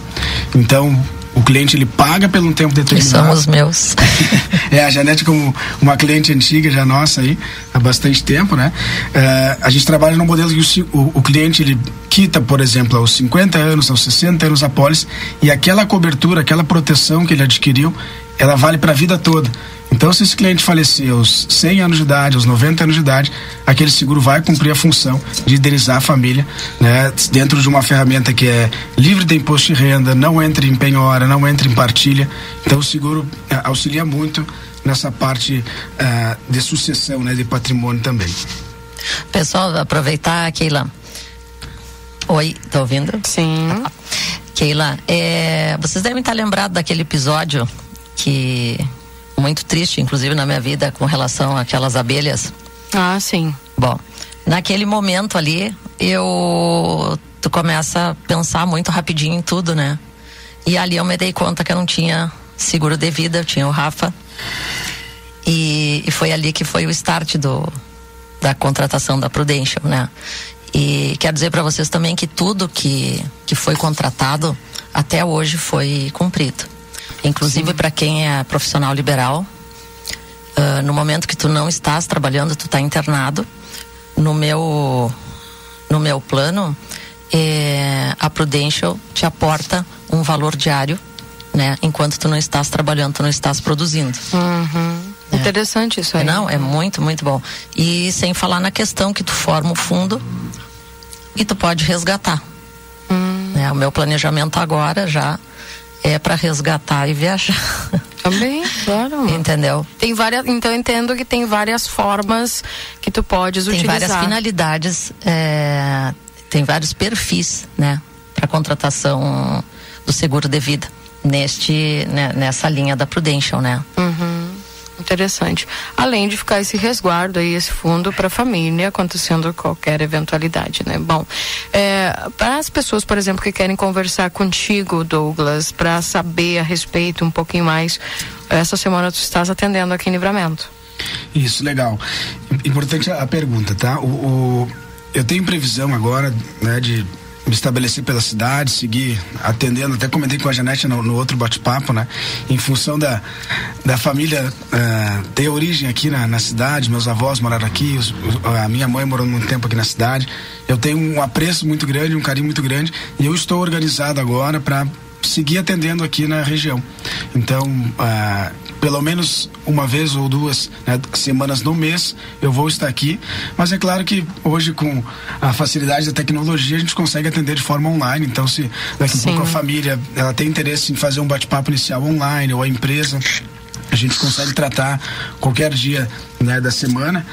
Então, o cliente ele paga pelo um tempo determinado. E são os meus. é, a Janete como uma cliente antiga já nossa aí, há bastante tempo, né? Uh, a gente trabalha num modelo que o, o, o, cliente ele quita, por exemplo, aos 50 anos, aos 60 anos a pólice e aquela cobertura, aquela proteção que ele adquiriu, ela vale para a vida toda. Então, se esse cliente falecer aos 100 anos de idade, aos 90 anos de idade, aquele seguro vai cumprir a função de indenizar a família, né, dentro de uma ferramenta que é livre de imposto de renda, não entra em penhora, não entra em partilha. Então, o seguro é, auxilia muito nessa parte uh, de sucessão, né, de patrimônio também. Pessoal, aproveitar, Keila. Oi, tá ouvindo? Sim. Keila, é, vocês devem estar lembrados daquele episódio que muito triste, inclusive na minha vida, com relação àquelas abelhas. Ah, sim. Bom, naquele momento ali, eu tu começa a pensar muito rapidinho em tudo, né? E ali eu me dei conta que eu não tinha seguro de vida, eu tinha o Rafa. E, e foi ali que foi o start do da contratação da Prudential, né? E quero dizer para vocês também que tudo que, que foi contratado até hoje foi cumprido. Inclusive para quem é profissional liberal, uh, no momento que tu não estás trabalhando, tu está internado. No meu, no meu plano, eh, a Prudential te aporta um valor diário, né? Enquanto tu não estás trabalhando, tu não estás produzindo. Uhum. É. Interessante isso aí. Não, é muito, muito bom. E sem falar na questão que tu forma o fundo e tu pode resgatar. Hum. Né? O meu planejamento agora já é para resgatar e viajar. Também, claro. Entendeu? Tem várias, então entendo que tem várias formas que tu podes tem utilizar. Tem várias finalidades, é, tem vários perfis, né, para contratação do seguro de vida neste né, nessa linha da Prudential, né? Uhum. Interessante. Além de ficar esse resguardo aí, esse fundo para a família, acontecendo qualquer eventualidade, né? Bom, é, para as pessoas, por exemplo, que querem conversar contigo, Douglas, para saber a respeito um pouquinho mais, essa semana tu estás atendendo aqui em Livramento. Isso, legal. Importante a pergunta, tá? O, o eu tenho previsão agora, né, de me estabelecer pela cidade, seguir atendendo, até comentei com a Janete no, no outro bate-papo, né? Em função da, da família uh, ter origem aqui na, na cidade, meus avós moraram aqui, os, a minha mãe morou muito tempo aqui na cidade. Eu tenho um apreço muito grande, um carinho muito grande, e eu estou organizado agora para seguir atendendo aqui na região. Então, ah, pelo menos uma vez ou duas né, semanas no mês eu vou estar aqui. Mas é claro que hoje, com a facilidade da tecnologia, a gente consegue atender de forma online. Então, se daqui a pouco a família ela tem interesse em fazer um bate-papo inicial online ou a empresa, a gente consegue tratar qualquer dia né, da semana.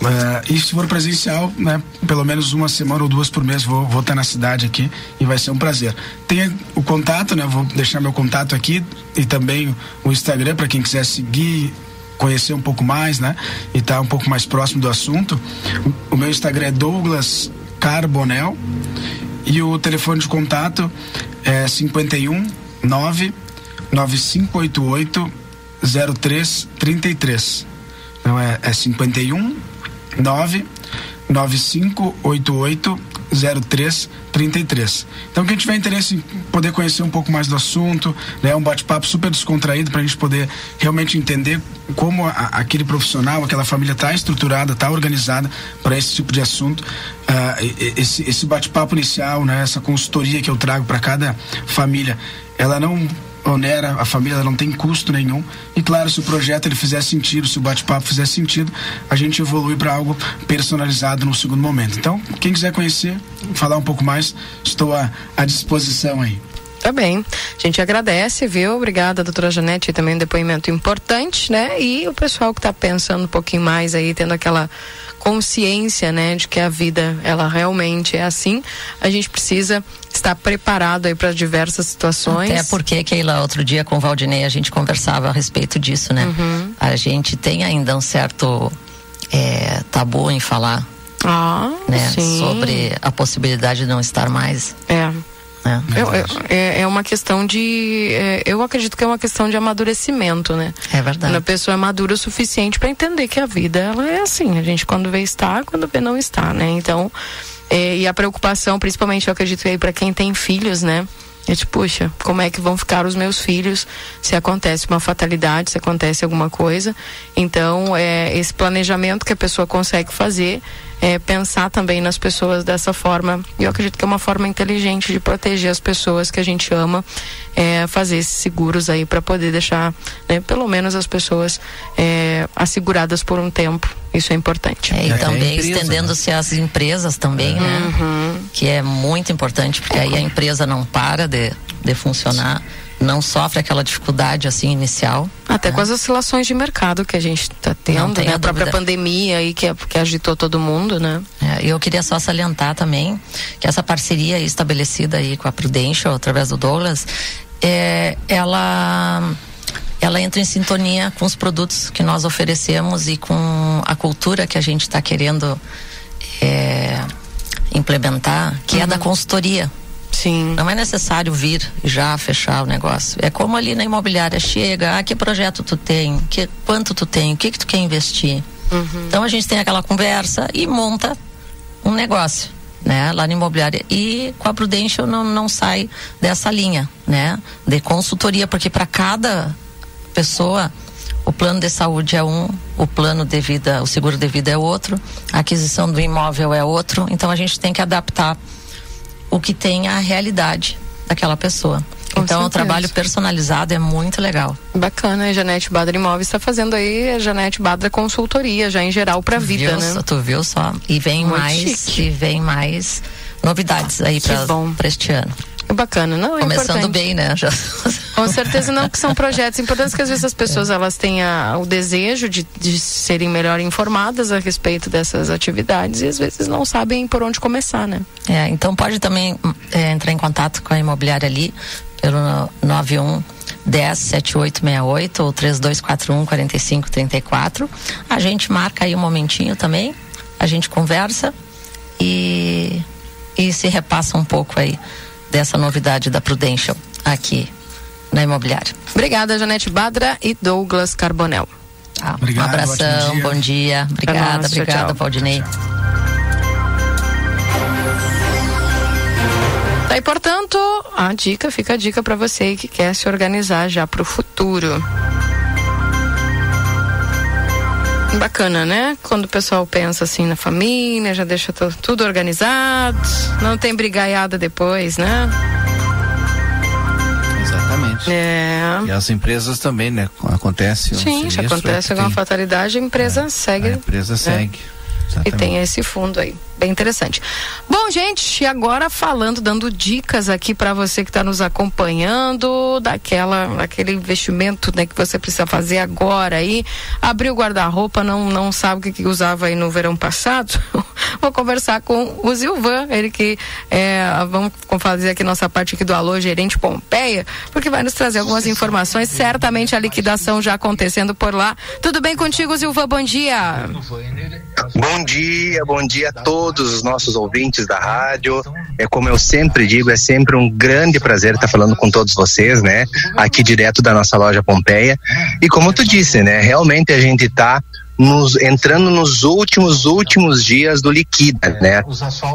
Uh, e se for presencial, né, pelo menos uma semana ou duas por mês vou, estar na cidade aqui e vai ser um prazer. Tem o contato, né? Vou deixar meu contato aqui e também o Instagram para quem quiser seguir, conhecer um pouco mais, né? E estar tá um pouco mais próximo do assunto. O, o meu Instagram é Douglas Carbonel e o telefone de contato é 51 9 9588 0333. Então é, é 51 9 9588 0333. Então, quem tiver interesse em poder conhecer um pouco mais do assunto, né, um bate-papo super descontraído para a gente poder realmente entender como a, aquele profissional, aquela família está estruturada, está organizada para esse tipo de assunto. Uh, esse, esse bate-papo inicial, né, essa consultoria que eu trago para cada família, ela não onera a família, não tem custo nenhum. E claro, se o projeto ele fizer sentido, se o bate-papo fizer sentido, a gente evolui para algo personalizado no segundo momento. Então, quem quiser conhecer, falar um pouco mais, estou à, à disposição aí. Tá bem. A gente agradece, viu? Obrigada, doutora Janete, também um depoimento importante, né? E o pessoal que está pensando um pouquinho mais aí, tendo aquela consciência, né, de que a vida ela realmente é assim, a gente precisa estar preparado aí para diversas situações. Até porque, Keila, outro dia com o Valdinei a gente conversava a respeito disso, né? Uhum. A gente tem ainda um certo é, tabu em falar ah, né, sobre a possibilidade de não estar mais. É. É, é, é uma questão de. é, eu acredito que é uma questão de amadurecimento, né? É verdade. Quando a pessoa é madura o suficiente para entender que a vida ela é assim. A gente quando vê está, quando vê não está, né? Então, é, e a preocupação, principalmente eu acredito que aí para quem tem filhos, né? É tipo, puxa, como é que vão ficar os meus filhos se acontece uma fatalidade, se acontece alguma coisa. Então, é, esse planejamento que a pessoa consegue fazer é pensar também nas pessoas dessa forma. E eu acredito que é uma forma inteligente de proteger as pessoas que a gente ama, é, fazer esses seguros aí para poder deixar, né, pelo menos as pessoas é, asseguradas por um tempo. Isso é importante. É, e também estendendo-se às empresas também, né? Que é muito importante, porque aí a empresa não para de, de funcionar, não sofre aquela dificuldade assim inicial. Até com as oscilações de mercado que a gente está tendo, né? A própria dúvida. pandemia aí que, que agitou todo mundo, né? É, eu queria só salientar também que essa parceria estabelecida aí com a Prudential através do Douglas, é, ela ela entra em sintonia com os produtos que nós oferecemos e com a cultura que a gente está querendo é, implementar, que é da consultoria. Sim. Não é necessário vir e já fechar o negócio. É como ali na imobiliária chega, ah, que projeto tu tem, que quanto tu tem, o que que tu quer investir. Então a gente tem aquela conversa e monta um negócio, né, lá na imobiliária. E com a Prudential não, não sai dessa linha, né, de consultoria, porque para cada pessoa o plano de saúde é um, o plano de vida, o seguro de vida é outro, a aquisição do imóvel é outro. Então a gente tem que adaptar o que tem à realidade daquela pessoa. Com então o certeza. trabalho personalizado é muito legal. Bacana, a Janete Badra Imóveis está fazendo aí a Janete Badra Consultoria, já em geral para vida, viu, né? só- Tu viu só? E vem Muito mais, chique. e vem mais novidades aí Que para este ano. Bacana, não é Começando importante. bem, né? Já- Com certeza não, que são projetos importantes que às vezes as pessoas elas têm a- o desejo de, de serem melhor informadas a respeito dessas atividades e às vezes não sabem por onde começar, né? É, então pode também é, entrar em contato com a imobiliária ali pelo 91 10 7868 ou 3241 4534. A gente marca aí um momentinho também, a gente conversa e, e se repassa um pouco aí dessa novidade da Prudential aqui na imobiliária. Obrigada, Janete Badra e Douglas Carbonel. Tá, Obrigado, um abração, dia. bom dia. Obrigada, nós, tchau, obrigada, tchau. Valdinei. Tá, e portanto, a dica, fica a dica para você que quer se organizar já para o futuro. Bacana, né? Quando o pessoal pensa assim na família, já deixa tu- tudo organizado, não tem brigaiada depois, né? Exatamente. É. E as empresas também, né? Acontece um Sim, sinistro, acontece tem- alguma fatalidade, a empresa segue. A empresa né? segue. E Exatamente. tem esse fundo aí, bem interessante. Bom, gente, e agora falando, dando dicas aqui para você que está nos acompanhando, daquela, daquele investimento né, que você precisa fazer agora aí. Abriu o guarda-roupa, não, não sabe o que, que usava aí no verão passado. Vou conversar com o Zilvan, ele que é, vamos fazer aqui nossa parte aqui do Alô Gerente Pompeia, porque vai nos trazer algumas informações. Certamente a liquidação já acontecendo por lá. Tudo bem contigo, Zilvan? Bom dia. Bom dia, bom dia a todos os nossos ouvintes da rádio. É como eu sempre digo, é sempre um grande prazer estar falando com todos vocês, né? Aqui direto da nossa loja Pompeia. E como tu disse, né? Realmente a gente está nos, entrando nos últimos, últimos dias do Liquida, né?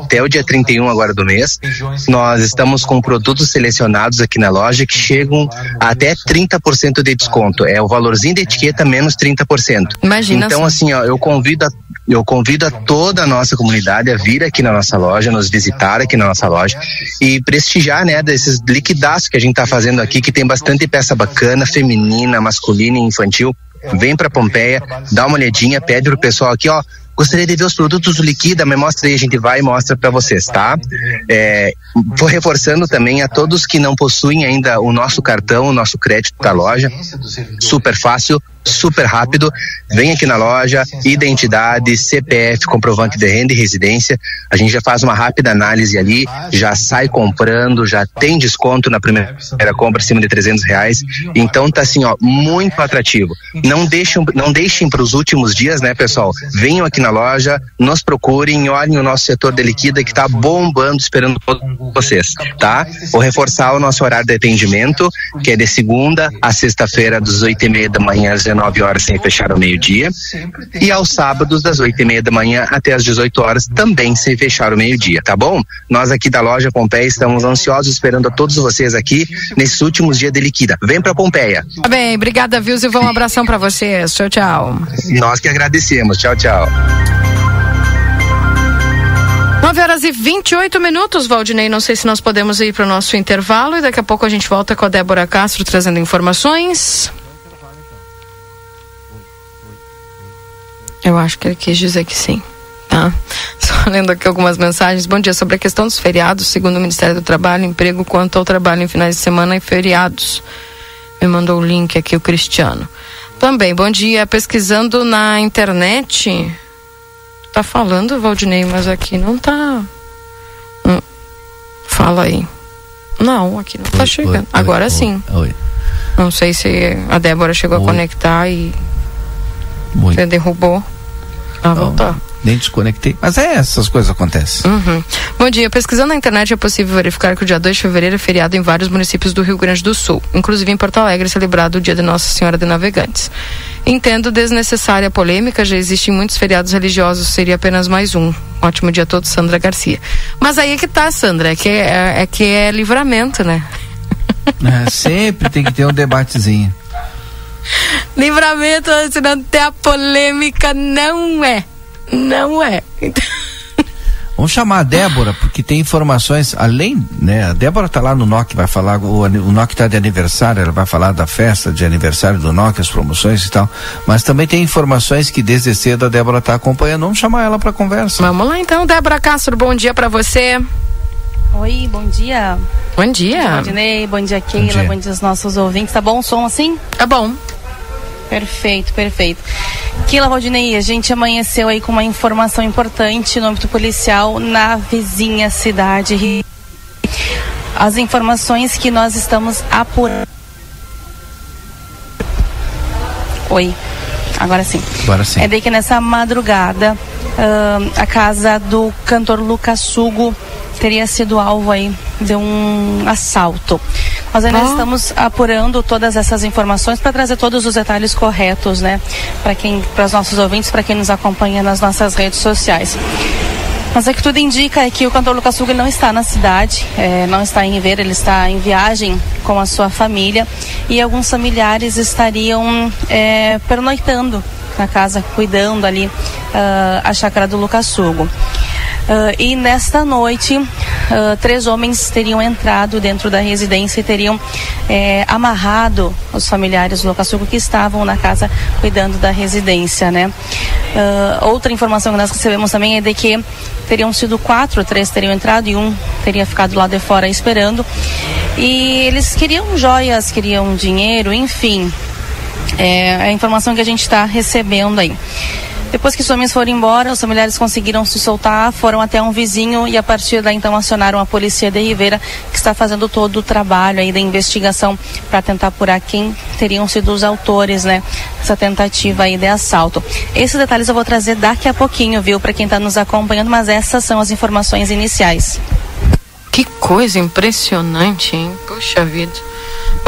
Até o dia 31 agora do mês, nós estamos com produtos selecionados aqui na loja que chegam até 30% de desconto. É o valorzinho da etiqueta menos 30%. Imagina Então, assim, ó, eu convido a, eu convido a toda a nossa comunidade a vir aqui na nossa loja, nos visitar aqui na nossa loja e prestigiar, né, desses liquidaços que a gente tá fazendo aqui, que tem bastante peça bacana, feminina, masculina e infantil. Vem pra Pompeia, dá uma olhadinha, pede pro pessoal aqui, ó. Gostaria de ver os produtos do Liquida, me mostra aí, a gente vai e mostra para vocês, tá? É, vou reforçando também a todos que não possuem ainda o nosso cartão, o nosso crédito da loja, super fácil, super rápido. Vem aqui na loja, identidade, CPF, comprovante de renda e residência. A gente já faz uma rápida análise ali, já sai comprando, já tem desconto na primeira compra acima de 300 reais. Então tá assim, ó, muito atrativo. Não deixem, não deixem para os últimos dias, né, pessoal? Venham aqui na na loja, nos procurem, olhem o nosso setor de liquida que está bombando, esperando todos vocês, tá? Vou reforçar o nosso horário de atendimento, que é de segunda a sexta-feira, das oito e meia da manhã às 19 horas, sem fechar ao meio-dia, e aos sábados, das oito e meia da manhã até às 18 horas, também sem fechar o meio-dia, tá bom? Nós aqui da loja Pompeia estamos ansiosos esperando a todos vocês aqui nesses últimos dias de liquida. Vem pra Pompeia. Tá bem, obrigada, viu, Silvão? Um abração pra vocês. Tchau, tchau. Nós que agradecemos. Tchau, tchau. 9 horas e 28 minutos, Valdinei. Não sei se nós podemos ir para o nosso intervalo e daqui a pouco a gente volta com a Débora Castro trazendo informações. Eu acho que ele quis dizer que sim. Tá? Só lendo aqui algumas mensagens. Bom dia. Sobre a questão dos feriados, segundo o Ministério do Trabalho, emprego quanto ao trabalho em finais de semana e feriados. Me mandou o link aqui o Cristiano. Também, bom dia. Pesquisando na internet. Tá falando, Valdinei, mas aqui não tá. Hum. Fala aí. Não, aqui não tá chegando. oi, Agora oi, sim. Oi. Não sei se a Débora chegou a conectar e. Oi. Você derrubou. Ah, voltou. Nem desconectei. Mas é, essas coisas acontecem. Uhum. Bom dia. Pesquisando na internet é possível verificar que o dia 2 de fevereiro é feriado em vários municípios do Rio Grande do Sul, inclusive em Porto Alegre, é celebrado o dia de Nossa Senhora de Navegantes. Entendo desnecessária a polêmica, já existem muitos feriados religiosos, seria apenas mais um. Ótimo dia a todos, Sandra Garcia. Mas aí é que tá, Sandra, é que é, é que é livramento, né? É, sempre tem que ter um debatezinho. Livramento, se não tem a polêmica, não é. Não é. Então, Vamos chamar a Débora, porque tem informações, além, né? A Débora tá lá no NOC, vai falar, o, o NOC tá de aniversário, ela vai falar da festa de aniversário do NOC, as promoções e tal. Mas também tem informações que desde cedo a Débora tá acompanhando. Vamos chamar ela para conversa. Vamos lá então, Débora Castro, bom dia para você. Oi, bom dia. Bom dia. Valdinei, bom dia, Keila, dia. bom dia aos nossos ouvintes. Tá bom o som assim? Tá bom. Perfeito, perfeito. Keila Valdinei, a gente amanheceu aí com uma informação importante no âmbito policial na vizinha cidade. As informações que nós estamos apurando. Oi, agora sim. Agora sim. É de que nessa madrugada ahn, a casa do cantor Lucas Sugo teria sido alvo aí de um assalto. Nós ainda Ah. estamos apurando todas essas informações para trazer todos os detalhes corretos, né, para quem, para os nossos ouvintes, para quem nos acompanha nas nossas redes sociais. Mas é que tudo indica é que o cantor Lucas Hugo não está na cidade, eh, não está em Ribeira, ele está em viagem com a sua família e alguns familiares estariam eh, pernoitando na casa, cuidando ali ah, a chácara do Lucas Hugo. Ah, e nesta noite, ah, três homens teriam entrado dentro da residência e teriam eh, amarrado os familiares do Lucas Hugo que estavam na casa cuidando da residência, né? Ah, outra informação que nós recebemos também é de que teriam sido quatro, três teriam entrado e um teria ficado lá de fora esperando. E eles queriam joias, queriam dinheiro, enfim. É a informação que a gente está recebendo aí. Depois que os homens foram embora, os familiares conseguiram se soltar, foram até um vizinho e a partir daí então acionaram a polícia de Ribeira, que está fazendo todo o trabalho aí da investigação para tentar apurar quem teriam sido os autores, né, dessa tentativa aí de assalto. Esses detalhes eu vou trazer daqui a pouquinho, viu, para quem está nos acompanhando, mas essas são as informações iniciais. Que coisa impressionante, hein? Puxa vida.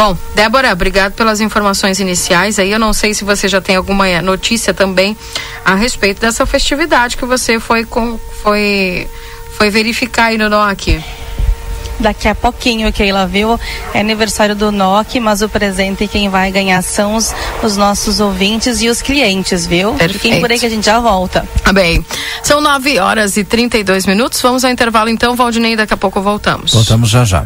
Bom, Débora, obrigado pelas informações iniciais. Aí eu não sei se você já tem alguma eh, notícia também a respeito dessa festividade que você foi com foi foi verificar aí no NOC. Daqui a pouquinho, Keila, viu? É aniversário do NOC, mas o presente quem vai ganhar são os, os nossos ouvintes e os clientes, viu? Fiquem por aí que a gente já volta. Tá bem. São 9 horas e 32 minutos. Vamos ao intervalo então, Valdinei, daqui a pouco voltamos. Voltamos já já.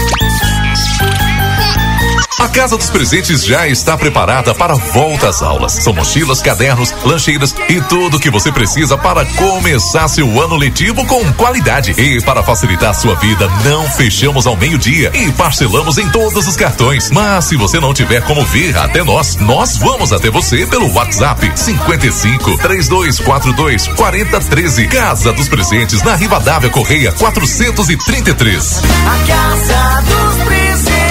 A Casa dos Presentes já está preparada para a volta às aulas. São mochilas, cadernos, lancheiras e tudo que você precisa para começar seu ano letivo com qualidade. E para facilitar sua vida, não fechamos ao meio-dia e parcelamos em todos os cartões. Mas se você não tiver como vir até nós, nós vamos até você pelo WhatsApp 55 3242 4013. Casa dos Presentes na Rivadavia Correia 433. A Casa dos Presentes.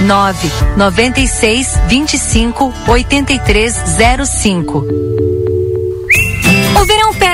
9 96 25 8305.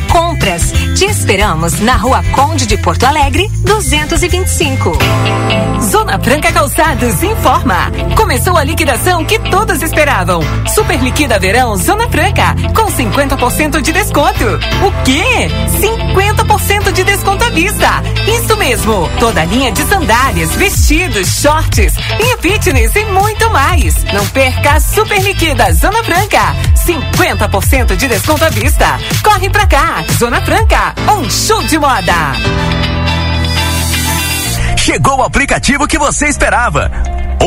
compras. Te esperamos na Rua Conde de Porto Alegre, 225. Zona Franca Calçados informa. Começou a liquidação que todos esperavam. Super liquida verão Zona Franca com 50% de desconto. O quê? 50% de desconto à vista. Isso mesmo. Toda a linha de sandálias, vestidos, shorts, linha fitness e muito mais. Não perca a Super liquida Zona Franca. 50% de desconto à vista. Corre pra cá. Zona Franca, um show de moda. Chegou o aplicativo que você esperava.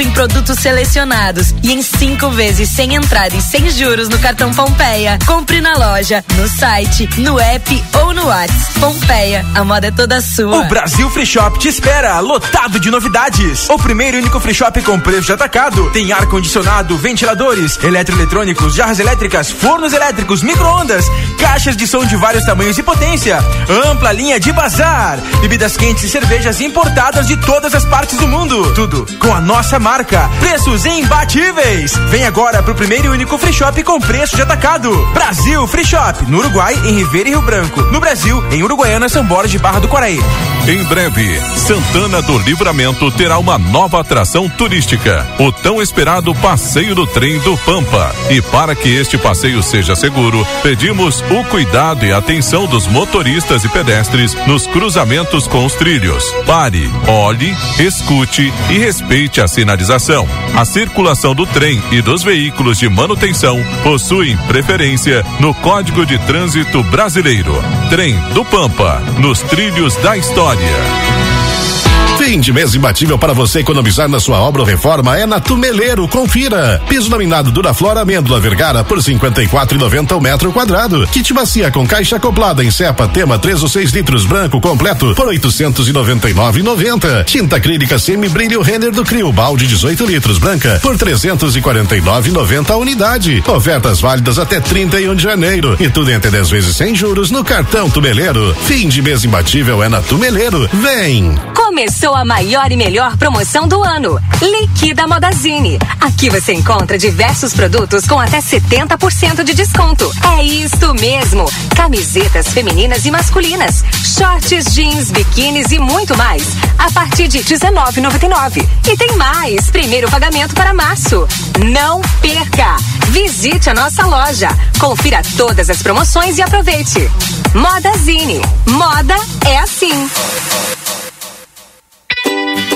em produtos selecionados e em cinco vezes sem entrada e sem juros no cartão Pompeia. Compre na loja, no site, no app ou no WhatsApp. Pompeia, a moda é toda sua. O Brasil Free Shop te espera, lotado de novidades. O primeiro e único free shop com preço de atacado. Tem ar-condicionado, ventiladores, eletroeletrônicos, jarras elétricas, fornos elétricos, micro-ondas, caixas de som de vários tamanhos e potência, ampla linha de bazar, bebidas quentes e cervejas importadas de todas as partes do mundo. Tudo com a nossa marca. Preços imbatíveis. Vem agora pro primeiro e único free shop com preço de atacado. Brasil Free Shop, no Uruguai, em Ribeira e Rio Branco. No Brasil, em Uruguaiana, São Borges de Barra do Quaraí. Em breve, Santana do Livramento terá uma nova atração turística, o tão esperado passeio do trem do Pampa. E para que este passeio seja seguro, pedimos o cuidado e atenção dos motoristas e pedestres nos cruzamentos com os trilhos. Pare, olhe, escute e respeite a sinalização. A circulação do trem e dos veículos de manutenção possuem preferência no Código de Trânsito Brasileiro. Trem do Pampa, nos trilhos da história. Fim de mês imbatível para você economizar na sua obra ou reforma é na Tumeleiro. Confira. Piso laminado Duraflora Amêndola Vergara por 54,90 o metro quadrado. Kit bacia com caixa acoplada em cepa tema 3 ou 6 litros branco completo por 899,90. Tinta acrílica semi brilho Renner do Crio balde 18 litros branca por 349,90 a unidade. Ofertas válidas até 31 de janeiro e tudo até 10 vezes sem juros no cartão Tumeleiro. Fim de mês imbatível é na Tumeleiro. Vem. Começou a maior e melhor promoção do ano. Liquida Modazine. Aqui você encontra diversos produtos com até 70% de desconto. É isto mesmo. Camisetas femininas e masculinas, shorts, jeans, biquínis e muito mais. A partir de 19,99. E tem mais. Primeiro pagamento para março. Não perca. Visite a nossa loja. Confira todas as promoções e aproveite. Modazine. Moda é assim.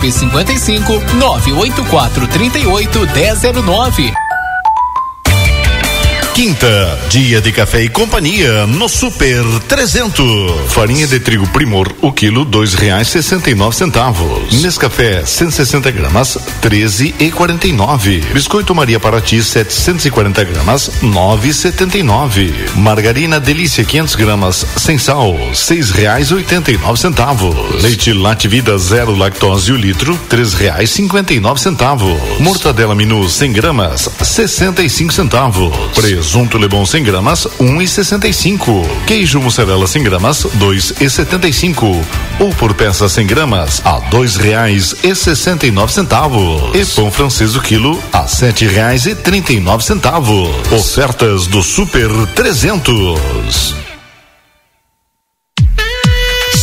55 984 38 1009. Quinta, dia de café e companhia no Super 300. Farinha de trigo Primor, o quilo dois reais sessenta e nove centavos. Nescafé 160 gramas, treze e quarenta e nove. Biscoito Maria Paraty 740 gramas, nove setenta e nove. Margarina Delícia 500 gramas, sem sal, seis reais oitenta e nove centavos. Leite Lativida zero lactose o litro, três reais cinquenta e nove centavos. Mortadela Minu 100 gramas, sessenta e cinco centavos. Presunto Lebon 100 gramas, um e sessenta e cinco. Queijo mussarela 100 gramas, dois e setenta e cinco. Ou por peça 100 gramas, a dois reais e sessenta e nove centavos. E pão francês o quilo, a sete reais e trinta e nove centavos. Ofertas do Super 300.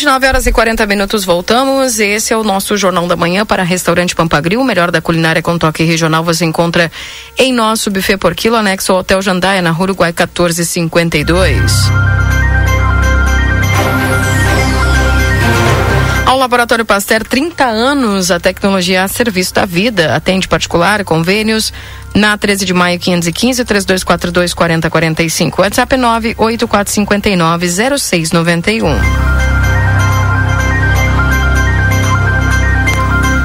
Muito bem, gente, 9 horas e 40 minutos voltamos. Esse é o nosso Jornal da Manhã para Restaurante Pampagril, o melhor da culinária com toque regional. Você encontra em nosso buffet por quilo, anexo ao Hotel Jandaia, na Uruguai 1452. Ao Laboratório Pasteur, 30 anos, a tecnologia a serviço da vida. Atende particular, convênios, na 13 de maio 515 3242 4045. WhatsApp 98459 0691.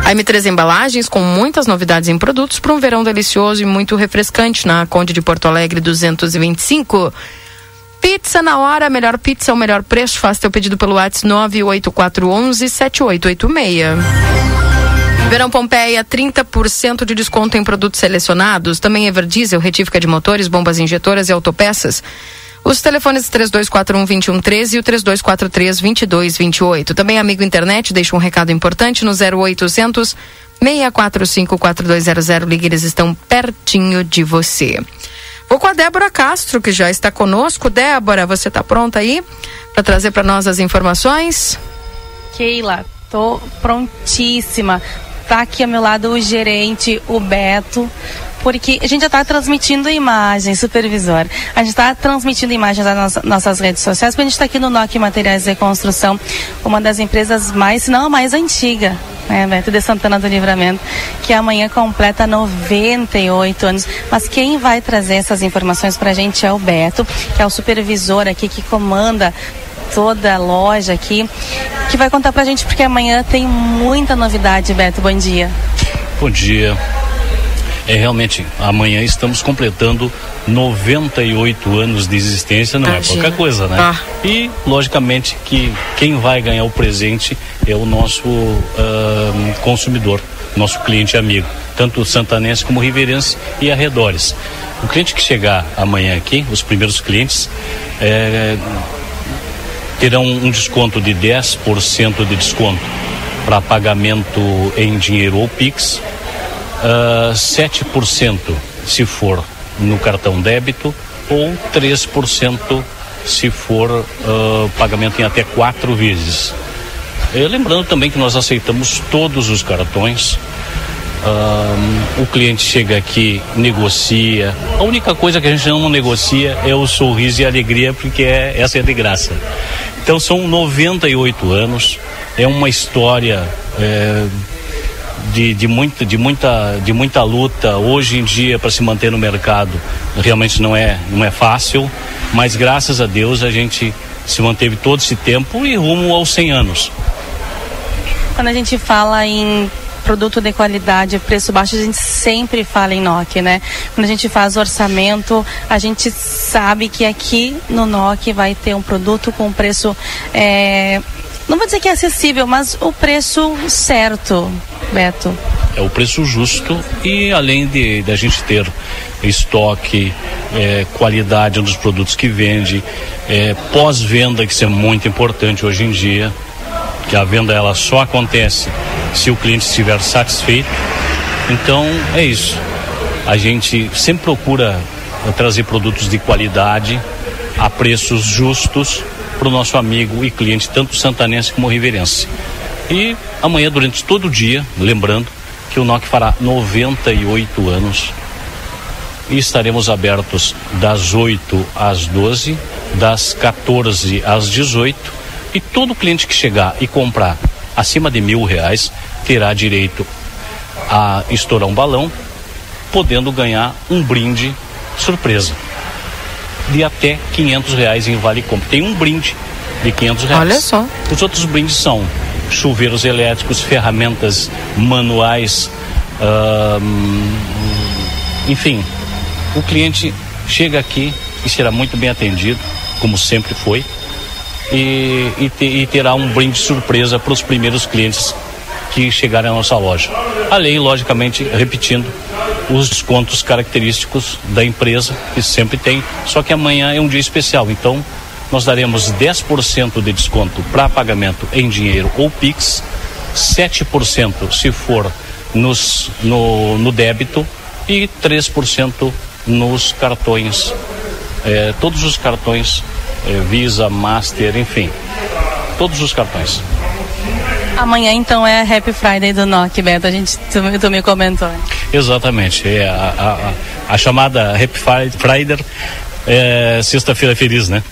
A M3 Embalagens com muitas novidades em produtos para um verão delicioso e muito refrescante na Conde de Porto Alegre 225. Pizza na hora, melhor pizza, o melhor preço. Faça teu pedido pelo WhatsApp 98411 7886. Verão Pompeia, 30% de desconto em produtos selecionados. Também Everdiesel, retífica de motores, bombas injetoras e autopeças. Os telefones 3241-2113 e o 3243-2228. Também, amigo internet, deixa um recado importante no 0800 645 4200. Ligue, eles estão pertinho de você. Vou com a Débora Castro, que já está conosco. Débora, você está pronta aí para trazer para nós as informações? Keila, tô prontíssima. Tá aqui ao meu lado o gerente, o Beto, porque a gente já está transmitindo imagens, supervisor. A gente está transmitindo imagens das nossas, nossas redes sociais, porque a gente está aqui no NOC Materiais de Construção, uma das empresas mais, se não a mais antiga, né, Beto de Santana do Livramento, que amanhã completa 98 anos. Mas quem vai trazer essas informações para a gente é o Beto, que é o supervisor aqui que comanda toda a loja aqui, que vai contar pra gente porque amanhã tem muita novidade, Beto. Bom dia. Bom dia. É realmente, amanhã estamos completando 98 anos de existência, não Imagina. é pouca coisa, né? Ah. E, logicamente, que quem vai ganhar o presente é o nosso ahn, consumidor, nosso cliente amigo, tanto santanense como riverense e arredores. O cliente que chegar amanhã aqui, os primeiros clientes, é, terão um desconto de 10% de desconto para pagamento em dinheiro ou Pix, ah, 7% se for no cartão débito ou 3% se for ah, pagamento em até quatro vezes. Eh, lembrando também que nós aceitamos todos os cartões, Ahn, o cliente chega aqui, negocia. A única coisa que a gente não negocia é o sorriso e a alegria, porque é, essa é de graça. Então são 98 anos, é uma história é, de, de, muita, de, muita, de muita luta. Hoje em dia, para se manter no mercado, realmente não é, não é fácil, mas graças a Deus a gente se manteve todo esse tempo e rumo aos 100 anos. Quando a gente fala em produto de qualidade, preço baixo, a gente sempre fala em NOC, né? Quando a gente faz orçamento, a gente sabe que aqui no NOC vai ter um produto com preço, é, não vou dizer que é acessível, mas o preço certo, Beto. É o preço justo e além de da gente ter estoque, é, qualidade dos produtos que vende, é, pós-venda, que isso é muito importante hoje em dia, que a venda ela só acontece se o cliente estiver satisfeito. Então é isso. A gente sempre procura trazer produtos de qualidade a preços justos para o nosso amigo e cliente, tanto santanense como riverense. E amanhã, durante todo o dia, lembrando que o NOC fará 98 anos e estaremos abertos das 8 às 12, das 14 às 18 e todo cliente que chegar e comprar acima de mil reais terá direito a estourar um balão, podendo ganhar um brinde surpresa de até 500 reais em vale compra. Tem um brinde de 500 reais. Olha só. Os outros brindes são chuveiros elétricos, ferramentas manuais, ahn, enfim. O cliente chega aqui e será muito bem atendido, como sempre foi, e, e, te- e terá um brinde surpresa para os primeiros clientes que chegarem à nossa loja. Além, logicamente, repetindo, os descontos característicos da empresa, que sempre tem, só que amanhã é um dia especial, então nós daremos 10% de desconto para pagamento em dinheiro ou Pix, 7% se for nos, no, no débito e 3% nos cartões. Eh, todos os cartões, eh, Visa, Master, enfim, todos os cartões. Amanhã, então, é a Happy Friday do NOC, Beto. A gente, tu, tu me comentou. Exatamente. É a, a, a- chamada Happy Fri- Friday é sexta-feira feliz, né?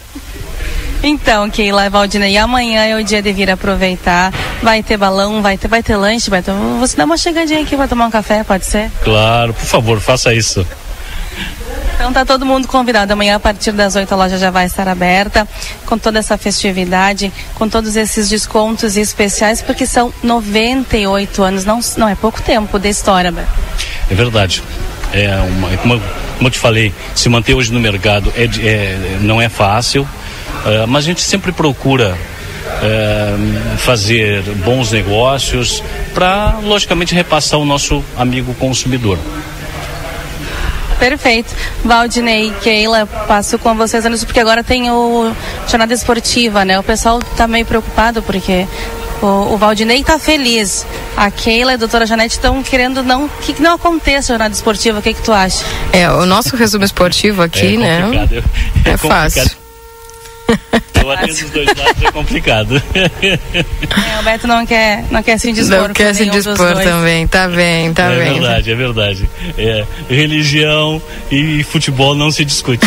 Então, Keila e Valdinei, amanhã é o dia de vir aproveitar. Vai ter balão, vai ter, vai ter lanche, Beto. Você dá uma chegadinha aqui, vai tomar um café, pode ser? Claro, por favor, faça isso. Então tá todo mundo convidado. Amanhã, a partir das 8, a loja já vai estar aberta, com toda essa festividade, com todos esses descontos especiais, porque são 98 anos, não, não é pouco tempo de história. É verdade. É uma, como, eu- como eu te falei, se manter hoje no mercado é, é- não é fácil, eh, mas a gente sempre procura eh, fazer bons negócios para, logicamente, repassar o nosso amigo consumidor. Perfeito. Valdinei, Keila, passo com vocês anos, porque agora tem o jornada esportiva, né? O pessoal tá meio preocupado porque o, o Valdinei tá feliz. A Keila e a doutora Janete estão querendo não que, que não aconteça a jornada esportiva. O que que tu acha? É, o nosso resumo esportivo aqui, é né? É complicado. fácil. Eu atendo os dois lados, é complicado. É, o Beto não quer, não quer se indispor. Não quer se dos dispor também, tá bem, tá é bem. verdade, é verdade. É, religião e futebol não se discute.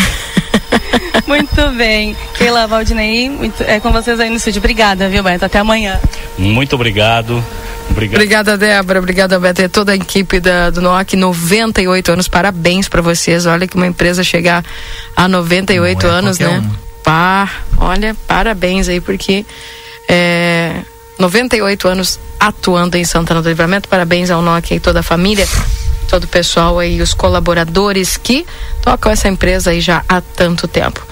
Muito bem. Keila, Valdinei, muito- é com vocês aí no estúdio. Obrigada, viu, Beto? Até amanhã. Muito obrigado. Obrigado. Obrigada, Débora. Obrigada, Beto. E toda a equipe da, do NOC, 98 anos. Parabéns pra vocês. Olha que uma empresa chegar a 98 Não é anos, né? um. Olha, parabéns aí, porque é, 98 anos atuando em Santana do Livramento. Parabéns ao NOC e toda a família, todo o pessoal aí, os colaboradores que tocam essa empresa aí já há tanto tempo.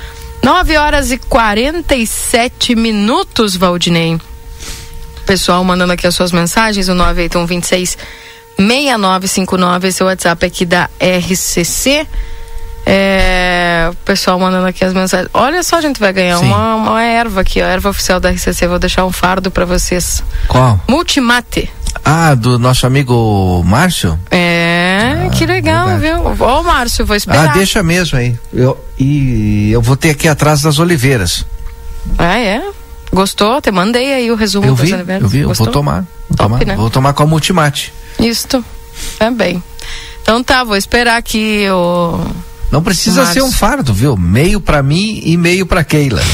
9 horas e 47 minutos, Valdinei. Pessoal mandando aqui as suas mensagens, o 981 26 6959, esse é o WhatsApp aqui da RCC. É, o pessoal mandando aqui as mensagens. Olha só, a gente vai ganhar uma, uma erva aqui, ó, erva oficial da RCC. Vou deixar um fardo pra vocês. Qual? Multimate. Ah, do nosso amigo Márcio? É, que legal, viu? Ó, Márcio, vou Ah, esperar. deixa mesmo aí. Eu, e eu vou ter aqui atrás das oliveiras. Ah, é? Gostou? Te mandei aí o resumo Eu das vi, oliveiras. eu vi, eu vou tomar. Vou Top, tomar, né? vou tomar com a Multimate. Isto. Bem. Então tá, vou esperar aqui o. Não precisa Márcio. ser um fardo, viu? Meio pra mim e meio pra Keila.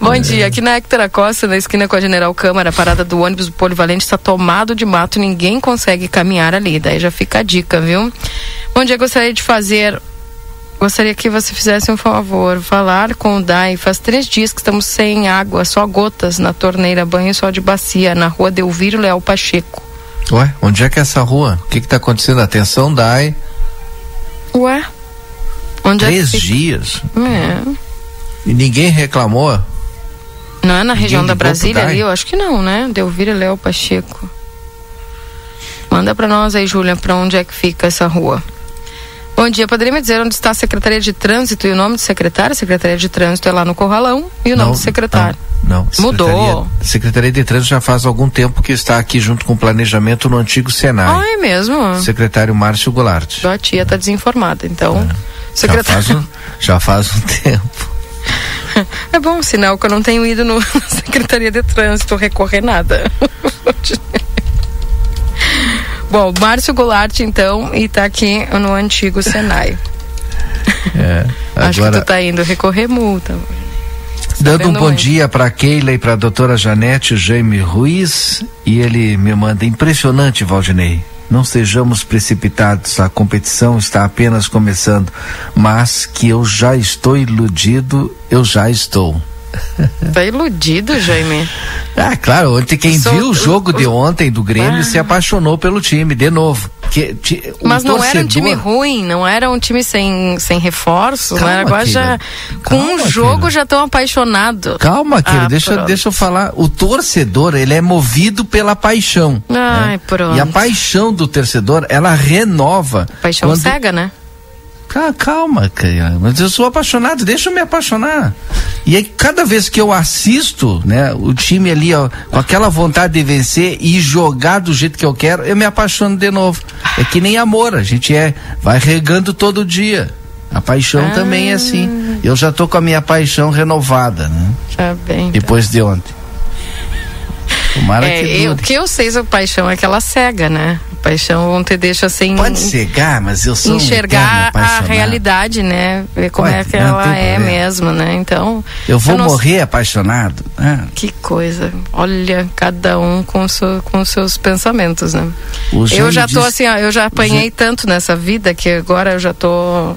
Bom dia, aqui na Hector Costa, na esquina com a General Câmara, a parada do ônibus do Polivalente está tomado de mato, ninguém consegue caminhar ali. Daí já fica a dica, viu? Bom dia, gostaria de fazer. Gostaria que você fizesse um favor, falar com o DAI. Faz três dias que estamos sem água, só gotas na torneira, banho só de bacia, na rua Delviro Leal Pacheco. Ué, onde é que é essa rua? O que que tá acontecendo? Atenção, Dai. Ué? Onde é Três que fica? dias. É. E ninguém reclamou? Não é na Ninguém região da Brasília ali? Eu acho que não, né? Delvira Léo Pacheco. Manda pra nós aí, Júlia, pra onde é que fica essa rua. Bom dia, poderia me dizer onde está a Secretaria de Trânsito e o nome do secretário? A Secretaria de Trânsito é lá no Corralão e o nome do secretário. Não. Mudou. Secretaria, Secretaria de Trânsito já faz algum tempo que está aqui junto com o planejamento no antigo Senai. Ah, é mesmo? Secretário Márcio Goulart. A tia tá desinformada, então. Já Secretário. faz, um, já faz um tempo. É bom, sinal que eu não tenho ido no, na Secretaria de Trânsito recorrer nada. Bom, Márcio Goulart, então, e tá aqui no antigo Senai. É, Acho que agora, tu tá indo recorrer multa. dando um bom dia para Keila e para a doutora Janete Jaime Ruiz. E ele me manda impressionante, Valdinei. Não sejamos precipitados, a competição está apenas começando, mas que eu já estou iludido, eu já estou. Tá iludido, Jaime. Ah, claro, ontem quem Sou- viu o jogo de ontem do Grêmio Ah. se apaixonou pelo time, de novo. Que, o Mas não era um torcedor- time ruim, não era um time sem, sem reforços, não Calma, era agora já. Com um Calma, jogo querida. já estão apaixonados. Calma, querido, Ah, deixa, pronto. deixa eu falar. O torcedor, ele é movido pela paixão. Ai, né? pronto. E a paixão do torcedor, ela renova. Paixão quando- cega, né? Ca- Calma, cara. Mas eu sou apaixonado, deixa eu me apaixonar. E aí, cada vez que eu assisto, né, o time ali, ó, com aquela vontade de vencer e jogar do jeito que eu quero, eu me apaixono de novo. É que nem amor, a gente é, vai regando todo dia. A paixão Ah. também é assim. Eu já tô com a minha paixão renovada, né? Tá bem. Depois de ontem. Tomara É, que eu- o que eu sei sobre paixão é que ela cega, né? Paixão te deixa sem Pode cegar, mas eu sou um enxergar eterno a realidade, né? Ver como Pode, é que ela é problema. mesmo, né? Então. Eu vou não- morrer apaixonado. né? Que coisa. Olha, cada um com, seu, com seus pensamentos, né? Eu já tô disse- assim, ó, eu já apanhei tanto nessa vida que agora eu já tô.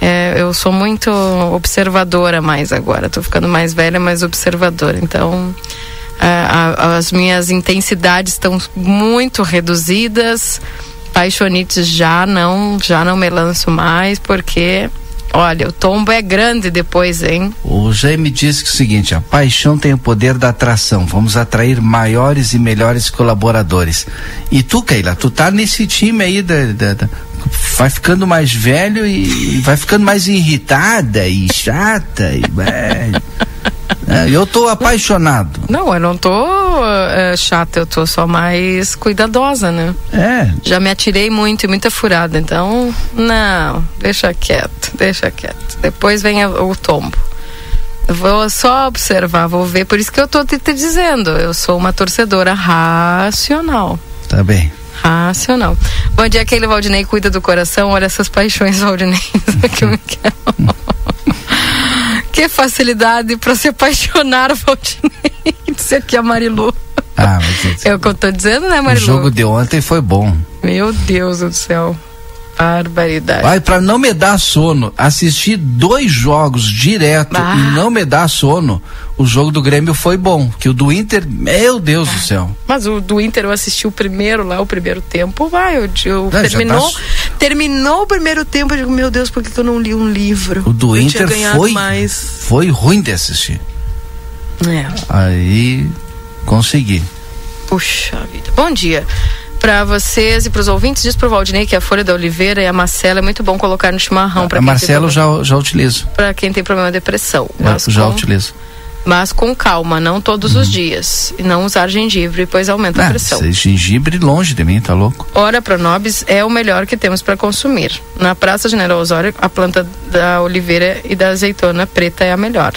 é, eu sou muito observadora mais agora. Tô ficando mais velha, mais observadora. Então. A- as minhas intensidades estão muito reduzidas. Paixonites já não, já não me lanço mais, porque, olha, o tombo é grande depois, hein? O Jaime disse que é o seguinte: a paixão tem o poder da atração. Vamos atrair maiores e melhores colaboradores. E tu, Keila, tu tá nesse time aí da. da- da- vai ficando mais velho e, e vai ficando mais irritada e chata e velho. É, eu tô apaixonado. Não, eu não tô é, chata, eu tô só mais cuidadosa, né? É. Já me atirei muito e muita furada, então, não, deixa quieto, deixa quieto. Depois vem a- o tombo. Vou só observar, vou ver. Por isso que eu tô te, te dizendo, eu sou uma torcedora racional. Tá bem. Racional. Bom dia, aquele Valdinei cuida do coração. Olha essas paixões, Valdinei. que eu me quero. Que facilidade para se apaixonar, Valdinei. Isso aqui é a Marilu. Ah, mas É o que eu tô dizendo, né, o Marilu? jogo de ontem foi bom. Meu Deus do céu. Barbaridade. Vai, pra não me dar sono, assistir dois jogos direto e não me dar sono, o jogo do Grêmio foi bom. Que o do Inter, meu Deus do céu. Mas o do Inter eu assisti o primeiro lá, o primeiro tempo, vai, eu, eu Não, já terminou, tá- terminou o primeiro tempo, eu digo, meu Deus, por que, que eu não li um livro? O do eu Inter foi, mais. foi ruim de assistir. É. Aí consegui. Puxa vida. Bom dia. Para vocês e para os ouvintes, diz pro Valdinei que a folha da oliveira e a macela é muito bom colocar no chimarrão. A Para Marcelo já, já utilizo. Para quem tem problema de depressão. Eu Mas já com, utilizo. mas com calma, não todos os dias. E não usar gengibre, pois aumenta a Ah, pressão. esse gengibre longe de mim, tá louco? Ora Pronobis é o melhor que temos para consumir. Na Praça General Osório, a planta da oliveira e da azeitona preta é a melhor.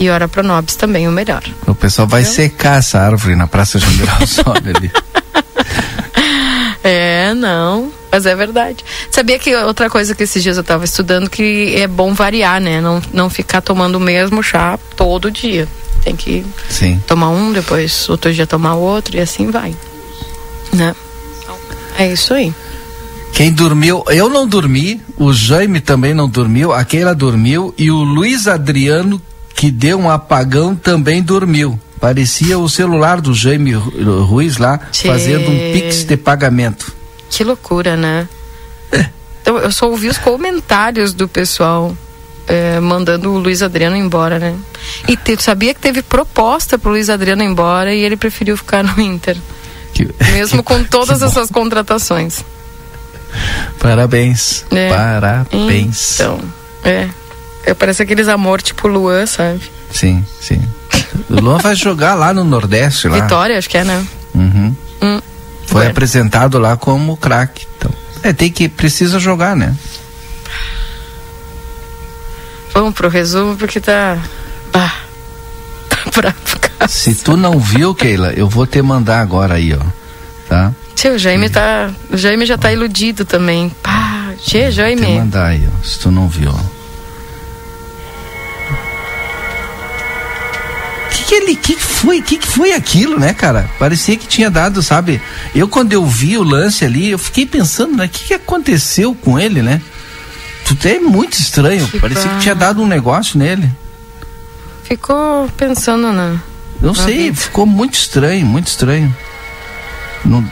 E ora pro Nobis também o melhor. O pessoal vai secar essa árvore na Praça General Osório ali. É, não. Mas é verdade. Sabia que outra coisa que esses dias eu tava estudando que é bom variar, né? Não, não ficar tomando o mesmo chá todo dia. Tem que Sim. tomar um, depois outro dia tomar outro e assim vai. Né? É isso aí. Quem dormiu, eu não dormi, o Jaime também não dormiu, a Keila dormiu e o Luiz Adriano, que deu um apagão, também dormiu. Parecia o celular do Jaime Ru- Ruiz lá, fazendo um pix de pagamento. Que loucura, né? Então, eu só ouvi os comentários do pessoal é, mandando o Luiz Adriano embora, né? E te, sabia que teve proposta pro Luiz Adriano embora e ele preferiu ficar no Inter. Mesmo com todas essas contratações. Parabéns. É. Parabéns. Então, é. É. Parece aqueles amor tipo Luan, sabe? Sim, sim. O Luan vai jogar lá no Nordeste, lá. Vitória, acho que é, né? Uhum. Hum. Foi apresentado lá como craque. Então, é, tem que, precisa jogar, né? Vamos pro resumo porque tá. Bah, tá pra ficar. Se tu não viu, Keila, eu vou te mandar agora aí, ó. Tá? Tio, o Jaime tá. O Jaime já tá iludido também. Pá, tchê, Vou te Jaime. mandar aí, ó, se tu não viu. ó. Que ele, que que foi, que que foi aquilo, né, cara? Parecia que tinha dado, sabe? Eu quando eu vi o lance ali, eu fiquei pensando, né, o que que aconteceu com ele, né? Tudo é muito estranho, parecia que tinha dado um negócio nele. Ficou pensando na. Não na sei, vida. ficou muito estranho, muito estranho. Não,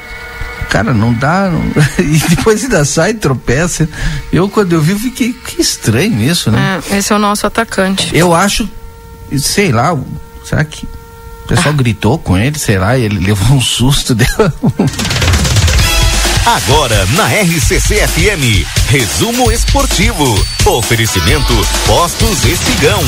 cara, não dá. não- e depois ainda sai, tropeça. Eu, quando eu vi, fiquei, que estranho isso, né? É, esse é o nosso atacante. Eu acho, sei lá, será que o pessoal gritou com ele, e ele levou um susto deu Agora na RCC FM, resumo esportivo. Oferecimento Postos Espigão.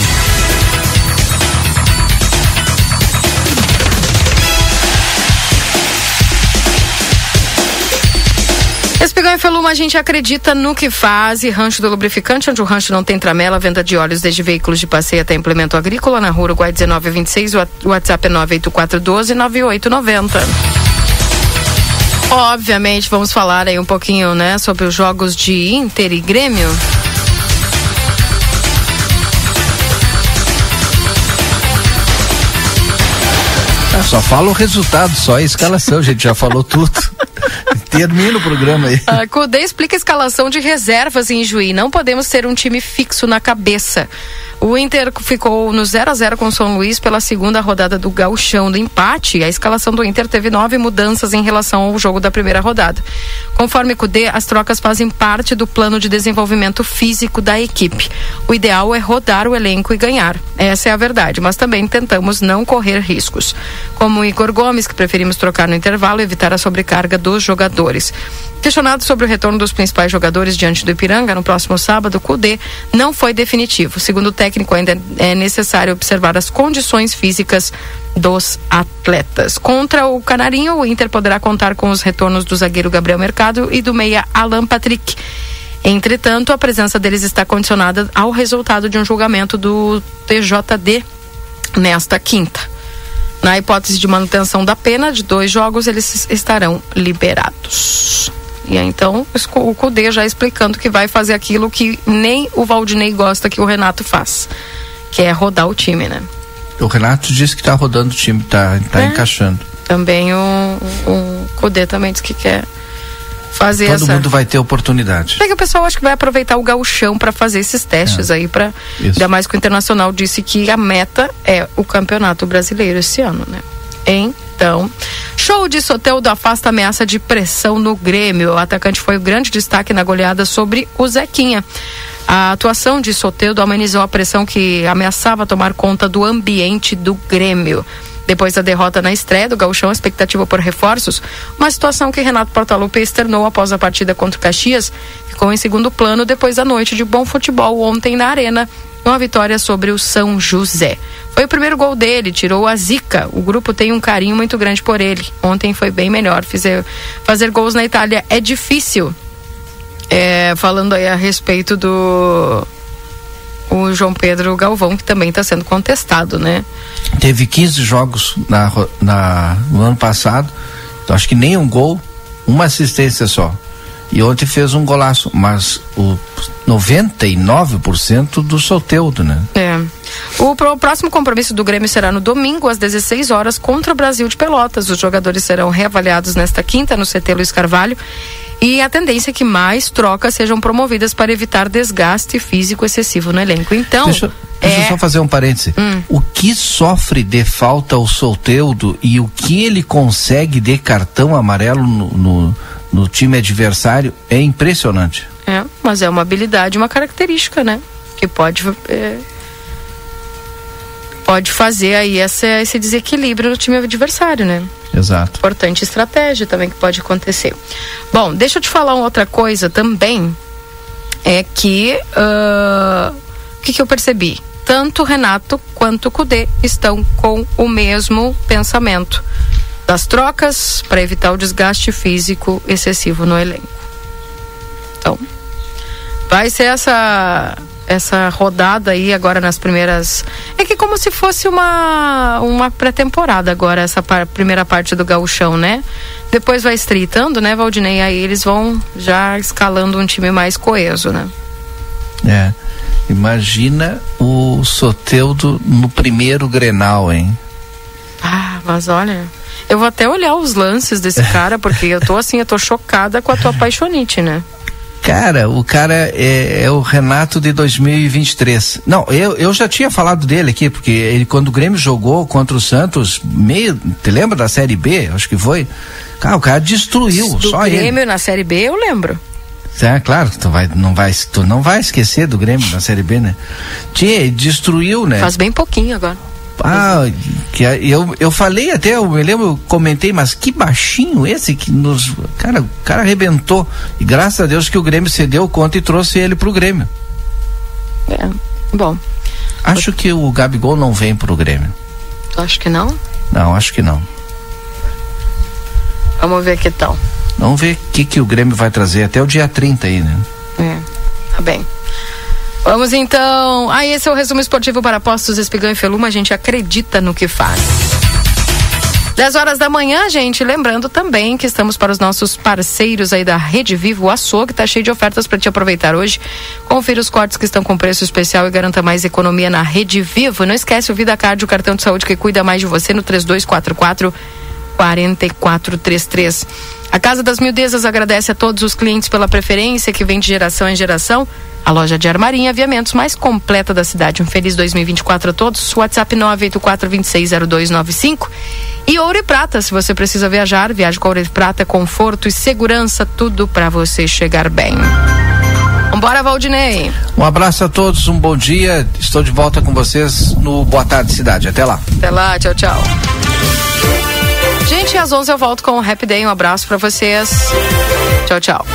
E Feluma, a gente acredita no que faz. E Rancho do Lubrificante, onde o rancho não tem tramela, venda de óleos desde veículos de passeio até implemento agrícola, na rua Uruguai 1926, o WhatsApp é 98412-9890. Obviamente, vamos falar aí um pouquinho, né, sobre os jogos de Inter e Grêmio. Só fala o resultado, só a escalação, a gente já falou tudo. Termina o programa aí. A Cudê explica a escalação de reservas em Juí. Não podemos ter um time fixo na cabeça. O Inter ficou no 0 a 0 com o São Luís pela segunda rodada do Gauchão do empate. A escalação do Inter teve nove mudanças em relação ao jogo da primeira rodada. Conforme Cudê, as trocas fazem parte do plano de desenvolvimento físico da equipe. O ideal é rodar o elenco e ganhar. Essa é a verdade, mas também tentamos não correr riscos. Como o Igor Gomes, que preferimos trocar no intervalo e evitar a sobrecarga dos jogadores. Questionado sobre o retorno dos principais jogadores diante do Ipiranga no próximo sábado, Cudê não foi definitivo. Segundo o técnico, ainda é necessário observar as condições físicas dos atletas. Contra o Canarinho, o Inter poderá contar com os retornos do zagueiro Gabriel Mercado e do meia Alan Patrick. Entretanto, a presença deles está condicionada ao resultado de um julgamento do TJD nesta quinta. Na hipótese de manutenção da pena de dois jogos, eles estarão liberados. E aí, então, o Cudê já explicando que vai fazer aquilo que nem o Valdinei gosta que o Renato faz, que é rodar o time, né? O Renato disse que tá rodando o time, tá, tá É. encaixando. Também o, o Cudê também disse que quer fazer Todo essa. mundo vai ter oportunidade. É que o pessoal acho que vai aproveitar o gauchão para fazer esses testes aí para ainda mais que o Internacional disse que a meta é o Campeonato Brasileiro esse ano, né? Então, show de Soteldo afasta ameaça de pressão no Grêmio. O atacante foi o grande destaque na goleada sobre o Zequinha. A atuação de Soteldo amenizou a pressão que ameaçava tomar conta do ambiente do Grêmio. Depois da derrota na estreia do Gauchão, expectativa por reforços, uma situação que Renato Portaluppi externou após a partida contra o Caxias, ficou em segundo plano depois da noite de bom futebol ontem na Arena, uma vitória sobre o São José. Foi o primeiro gol dele, tirou a zica. O grupo tem um carinho muito grande por ele. Ontem foi bem melhor. Fizer, fazer gols na Itália é difícil. É, falando aí a respeito do o João Pedro Galvão, que também está sendo contestado, né? Teve 15 jogos na, na, no ano passado, então acho que nem um gol, uma assistência só. E ontem fez um golaço, mas o 99% do Soteudo, né? É. O, pro- o próximo compromisso do Grêmio será no domingo, às 16 horas, contra o Brasil de Pelotas. Os jogadores serão reavaliados nesta quinta no CT Luiz Carvalho. E a tendência é que mais trocas sejam promovidas para evitar desgaste físico excessivo no elenco. Então, Deixa, deixa eu é, só fazer um parêntese. O que sofre de falta o Solteudo e o que ele consegue de cartão amarelo no, no, no time adversário é impressionante. é, mas é uma habilidade, uma característica, né? Que pode é, pode fazer aí essa, esse desequilíbrio no time adversário, né? Exato. Importante estratégia também que pode acontecer. Bom, deixa eu te falar uma outra coisa também. É que. ah, O que, que eu percebi? Tanto o Renato quanto o Cudê estão com o mesmo pensamento das trocas para evitar o desgaste físico excessivo no elenco. Então, vai ser essa essa rodada aí agora nas primeiras é que como se fosse uma uma pré-temporada agora essa par- primeira parte do gauchão né depois vai estreitando né Valdinei aí eles vão já escalando um time mais coeso né É. Imagina o Soteudo no primeiro Grenal, hein? ah mas olha eu vou até olhar os lances desse cara porque eu tô assim eu tô chocada com a tua paixonite né Cara, o cara é, é o Renato de 2023. Não, eu, eu já tinha falado dele aqui, porque ele, quando o Grêmio jogou contra o Santos, meio. Te lembra da Série B? Acho que foi. Cara, o cara destruiu, do só ele. Grêmio na Série B eu lembro É, claro, que tu, vai, não vai, tu não vai esquecer do Grêmio na Série B, né? Tchê, ele destruiu, né? faz bem pouquinho agora Ah, que eu, eu falei até, eu me lembro, eu comentei, mas que baixinho esse que nos. Cara, o cara arrebentou. E graças a Deus que o Grêmio cedeu conta e trouxe ele pro Grêmio. é bom Acho que o Gabigol não vem pro Grêmio. tu acha que não Não, acho que não. vamos ver que tal Vamos ver o que, que o Grêmio vai trazer até o dia 30 aí, né? É, tá bem. Vamos então. Ah, esse é o resumo esportivo para Postos Espigão e Feluma. A gente acredita no que faz. 10 horas da manhã, gente. Lembrando também que estamos para os nossos parceiros aí da Rede Vivo. O açougue está cheio de ofertas para te aproveitar hoje. Confira os cortes que estão com preço especial e garanta mais economia na Rede Vivo. Não esquece o Vida Card, o cartão de saúde que cuida mais de você no 3244 4433. A Casa das Mildezas agradece a todos os clientes pela preferência que vem de geração em geração. A loja de armarinha e aviamentos mais completa da cidade. Um feliz 2024 a todos. WhatsApp 984260295. E Ouro e Prata, se você precisa viajar, viaje com Ouro e Prata, conforto e segurança, tudo para você chegar bem. Vambora, Valdinei. Um abraço a todos, um bom dia. Estou de volta com vocês no Boa Tarde Cidade. Até lá. Até lá, tchau, tchau. Gente, às 11 eu volto com o Happy Day. Um abraço para vocês. Tchau, tchau.